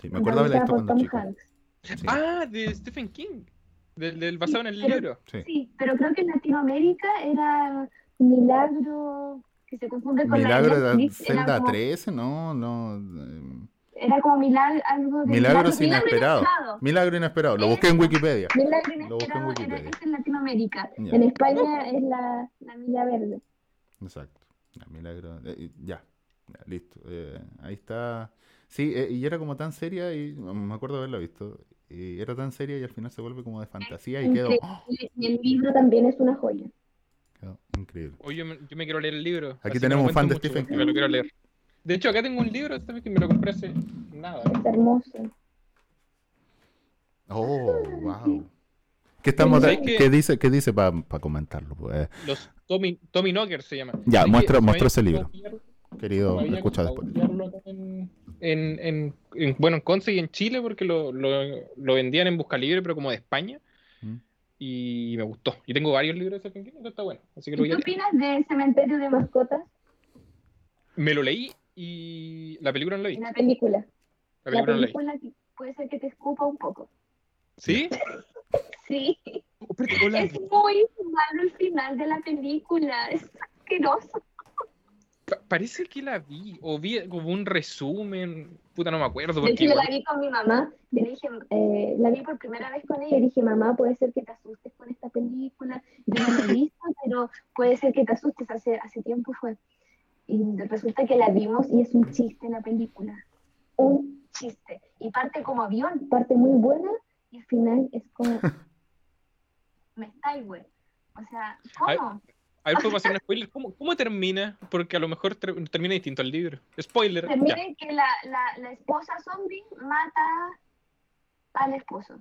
Sí, me acuerdo de la por cuando Tom chico. Sí, Ah, de Stephen King. Del, del basado en el pero- libro. sí. Sí, pero creo que en Latinoamérica era Milagro, que se confunde con Milagro la de de la celda como- 13, no, no. eh, Era como milagro, algo de Milagros milagro inesperados. inesperado. Milagro inesperado. Lo busqué en Wikipedia. Milagro Lo busqué en inesperado era, Wikipedia. es en Latinoamérica. Ya. En España es la, la milla verde. Exacto. Ya, milagro. eh, ya. Ya, listo. Eh, ahí está. Sí, eh, y era como tan seria y me acuerdo de haberla visto. Y era tan seria y al final se vuelve como de fantasía y quedó, ¡oh! Y el libro también es una joya. quedó increíble. Oye, yo me, yo me quiero leer el libro. Aquí tenemos un fan de Stephen porque Me lo quiero leer. De hecho, acá tengo un libro también que me lo compré hace nada. Es hermoso. Oh, wow. ¿Qué estamos ¿Sabes de- qué? ¿Qué dice, qué dice para comentarlo? Pues, Los, Tommy, Tommy Knocker se llama. Ya, muestra, muestra ese libro. Querido, escucha después. En, en, en, bueno, en Conce y en Chile, porque lo, lo, lo vendían en Busca Libre, pero como de España. Mm. Y me gustó. Y tengo varios libros de King, está bueno. Así que ¿Qué opinas de Cementerio de Mascotas? Me lo leí y la película no la vi. La película. La película, la película puede ser que te escupa un poco. ¿Sí? sí. Es muy malo el final de la película. Es asqueroso. parece que la vi, o vi como un resumen, puta no me acuerdo. Porque yo la vi con mi mamá, le dije, eh, la vi por primera vez con ella y dije, mamá, puede ser que te asustes con esta película, yo no la he visto, pero puede ser que te asustes, hace, hace tiempo fue. Y resulta que la vimos y es un chiste la película. Un chiste. Y parte como avión, parte muy buena y al final es como. me está igual. O sea, ¿cómo? A ver, ¿puedo hacer un spoiler? ¿Cómo, ¿Cómo, termina? Porque a lo mejor termina distinto al libro. Spoiler. Termina que la, la, la, esposa zombie mata al esposo.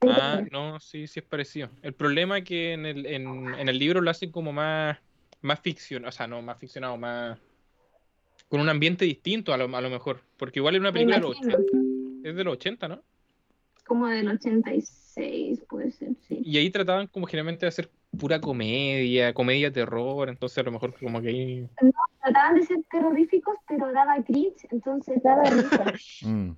Ah, no, sí, sí es parecido. El problema es que en el, en, en el libro lo hacen como más más ficción, o sea, no, más ficcionado, más con un ambiente distinto a lo, a lo mejor, porque igual es una película de los 80, es de los 80, ¿no? Como del 86, puede ser, sí. Y ahí trataban como generalmente de hacer pura comedia, comedia terror, entonces a lo mejor como que ahí... No, trataban de ser terroríficos, pero daba cringe, entonces daba risa. mm.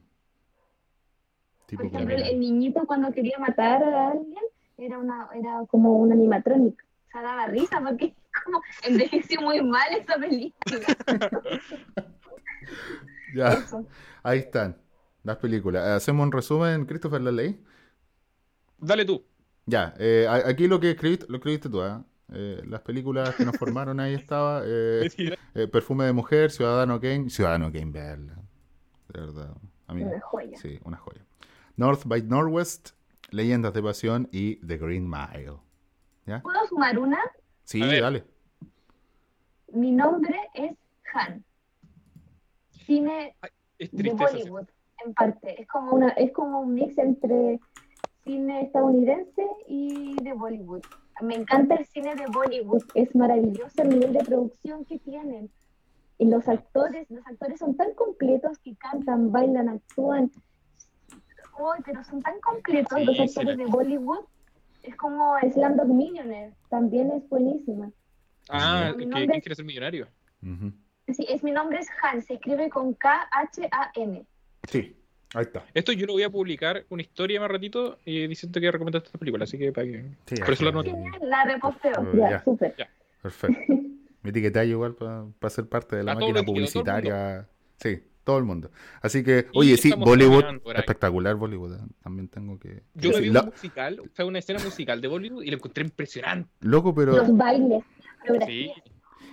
Por ejemplo, el, niñito cuando quería matar a alguien era, una, era como un animatrónico o sea, daba risa porque como envejeció muy mal esa película. ya, ahí están las películas. Hacemos un resumen, Christopher, ¿la ley? Dale tú. Ya, eh, aquí lo que escribiste, lo escribiste tú, ¿eh? Eh, las películas que nos formaron ahí estaba eh, Perfume de Mujer, Ciudadano Kane, Ciudadano Kane, verla. De verdad. una joya. Sí, una joya. North by Northwest, Leyendas de Pasión y The Green Mile. ¿Puedo sumar una? Sí, dale. Mi nombre es Han. Cine de Bollywood, en parte. Es como, una, es como un mix entre cine estadounidense y de Bollywood. Me encanta el cine de Bollywood. Es maravilloso el nivel de producción que tienen. Y los actores, los actores son tan completos que cantan, bailan, actúan. pero son tan completos los actores de Bollywood es como Slamdog Millionaire, también es buenísima. Ah, ¿qué, quiere ser millonario? Sí, es, mi nombre es Han, se escribe con K-H-A-N. Sí, ahí está. Esto yo lo voy a publicar una historia más ratito y diciendo que recomendaste esta película, así que para que... Sí, por eso la noto. La reposteo, ya, súper. Perfecto. Me etiqueté igual para ser parte de la máquina publicitaria. Sí, todo el mundo. Así que, oye, sí, Bollywood, espectacular Bollywood. ¿eh? También tengo que. Yo me vi un musical, fue una escena musical de Bollywood y lo encontré impresionante. Loco, pero. Los bailes. Sí.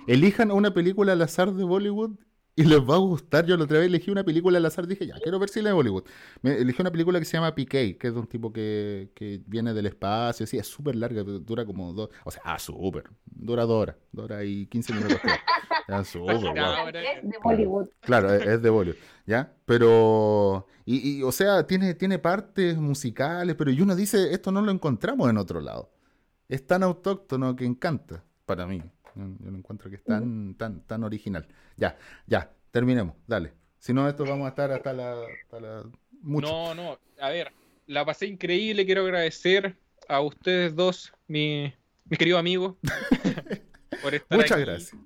Elijan una película al azar de Bollywood y les va a gustar. Yo la otra vez elegí una película al azar, dije, ya, quiero ver si la de Bollywood. Me elegí una película que se llama PK, que es de un tipo que, que viene del espacio, sí, es súper larga, dura como dos, o sea, ah, súper, dura dos horas, dos horas y quince minutos. es de Bollywood. Claro, es, de Bollywood, ¿ya? Pero, y, y, o sea, tiene, tiene partes musicales, pero y uno dice, esto no lo encontramos en otro lado. Es tan autóctono que encanta, para mí. Yo no encuentro que es tan, tan, tan original. Ya, ya, terminemos, dale. Si no, esto vamos a estar hasta la, mucho. No, no, a ver, la pasé increíble. Quiero agradecer a ustedes dos, mi, mi querido amigo, por estar Muchas gracias.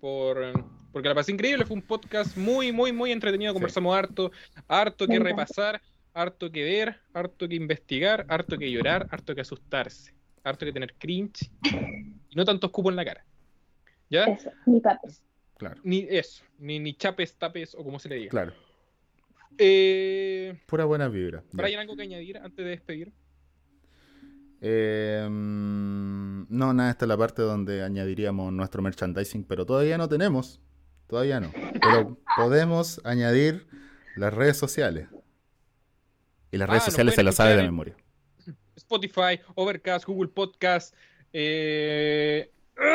Por, porque la pasé increíble. Fue un podcast muy, muy, muy entretenido. Conversamos harto, harto que repasar, harto que ver, harto que investigar, harto que llorar, harto que asustarse, harto que tener cringe no tanto escupo en la cara. ¿Ya? Eso, ni papes. Claro. Ni eso, ni, ni chapes, tapes o como se le diga. Claro. Eh, Pura buena vibra. ¿Brian algo que añadir antes de despedir? Eh, no, nada, esta es la parte donde añadiríamos nuestro merchandising, pero todavía no tenemos. Todavía no. Pero podemos añadir las redes sociales. Y las redes ah, sociales se las sabe de memoria. Spotify, Overcast, Google Podcast, eh,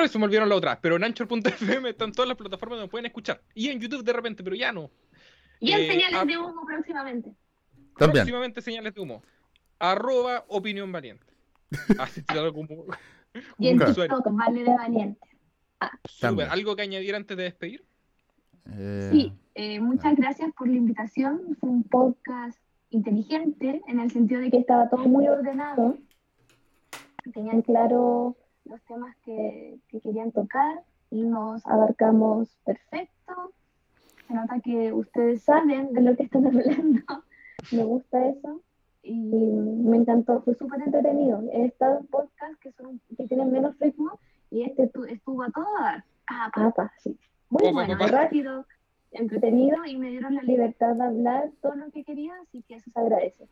se me olvidaron la otra, pero en Anchor.fm están todas las plataformas donde pueden escuchar. Y en YouTube de repente, pero ya no. Y en eh, señales de humo próximamente. Próximamente señales de humo. Arroba opinión valiente. Así como... Y en TikTok, vale de valiente. Ah. Super. ¿Algo que añadir antes de despedir? Eh, sí, eh, muchas gracias por la invitación. Fue un podcast inteligente en el sentido de que estaba todo muy ordenado. Tenían claro los temas que, querían tocar y nos abarcamos perfecto. Se nota que ustedes saben de lo que están hablando. Me gusta eso y me encantó, fue súper entretenido. He estado en podcasts que, son, que tienen menos ritmo y este estuvo a todo dar. Ah, papá, sí. Muy bueno, rápido, entretenido y me dieron la libertad de hablar todo lo que quería, así que eso se agradece.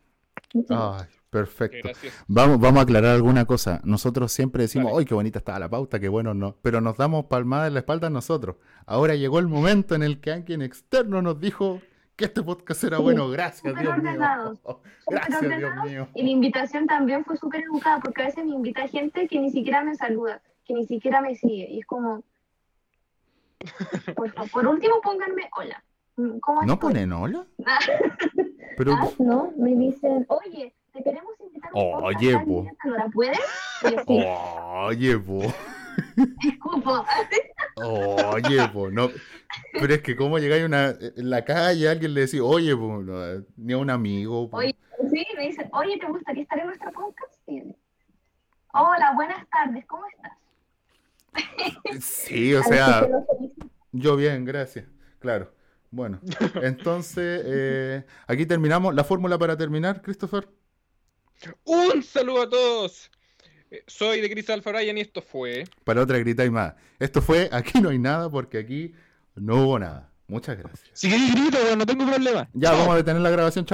Ay, perfecto. Vamos, vamos a aclarar alguna cosa. Nosotros siempre decimos, ¡ay, qué bonita estaba la pauta! ¡Qué bueno! no Pero nos damos palmadas en la espalda nosotros. Ahora llegó el momento en el que alguien externo nos dijo que este podcast era bueno. Gracias, Dios mío. Gracias, Dios mío. Y la invitación también fue súper educada, porque a veces me invita gente que ni siquiera me saluda, que ni siquiera me sigue. Y es como, por, último, pónganme hola. ¿Cómo ¿No ponen hola? Pero... Ah, no, me dicen, oye, te queremos invitar a un Oye, po. ¿No la puedes? Oye, po. Escupo. Oye, po, no. Pero es que cómo llegáis una, en la calle alguien le decís, oye, po, ni a un amigo. Oye, sí, me dicen, oye, ¿te gustaría estar en nuestra podcast? Hola, buenas tardes, ¿cómo estás? Sí, o sea, yo bien, gracias. Claro. Bueno, entonces, eh, aquí terminamos. La fórmula para terminar, Christopher. Un saludo a todos. Eh, soy de Chris Alfarayan y esto fue. Para otra grita y más. Esto fue Aquí no hay nada porque aquí no hubo nada. Muchas gracias. Si queréis grito, no tengo problema. Ya, vamos a detener la grabación.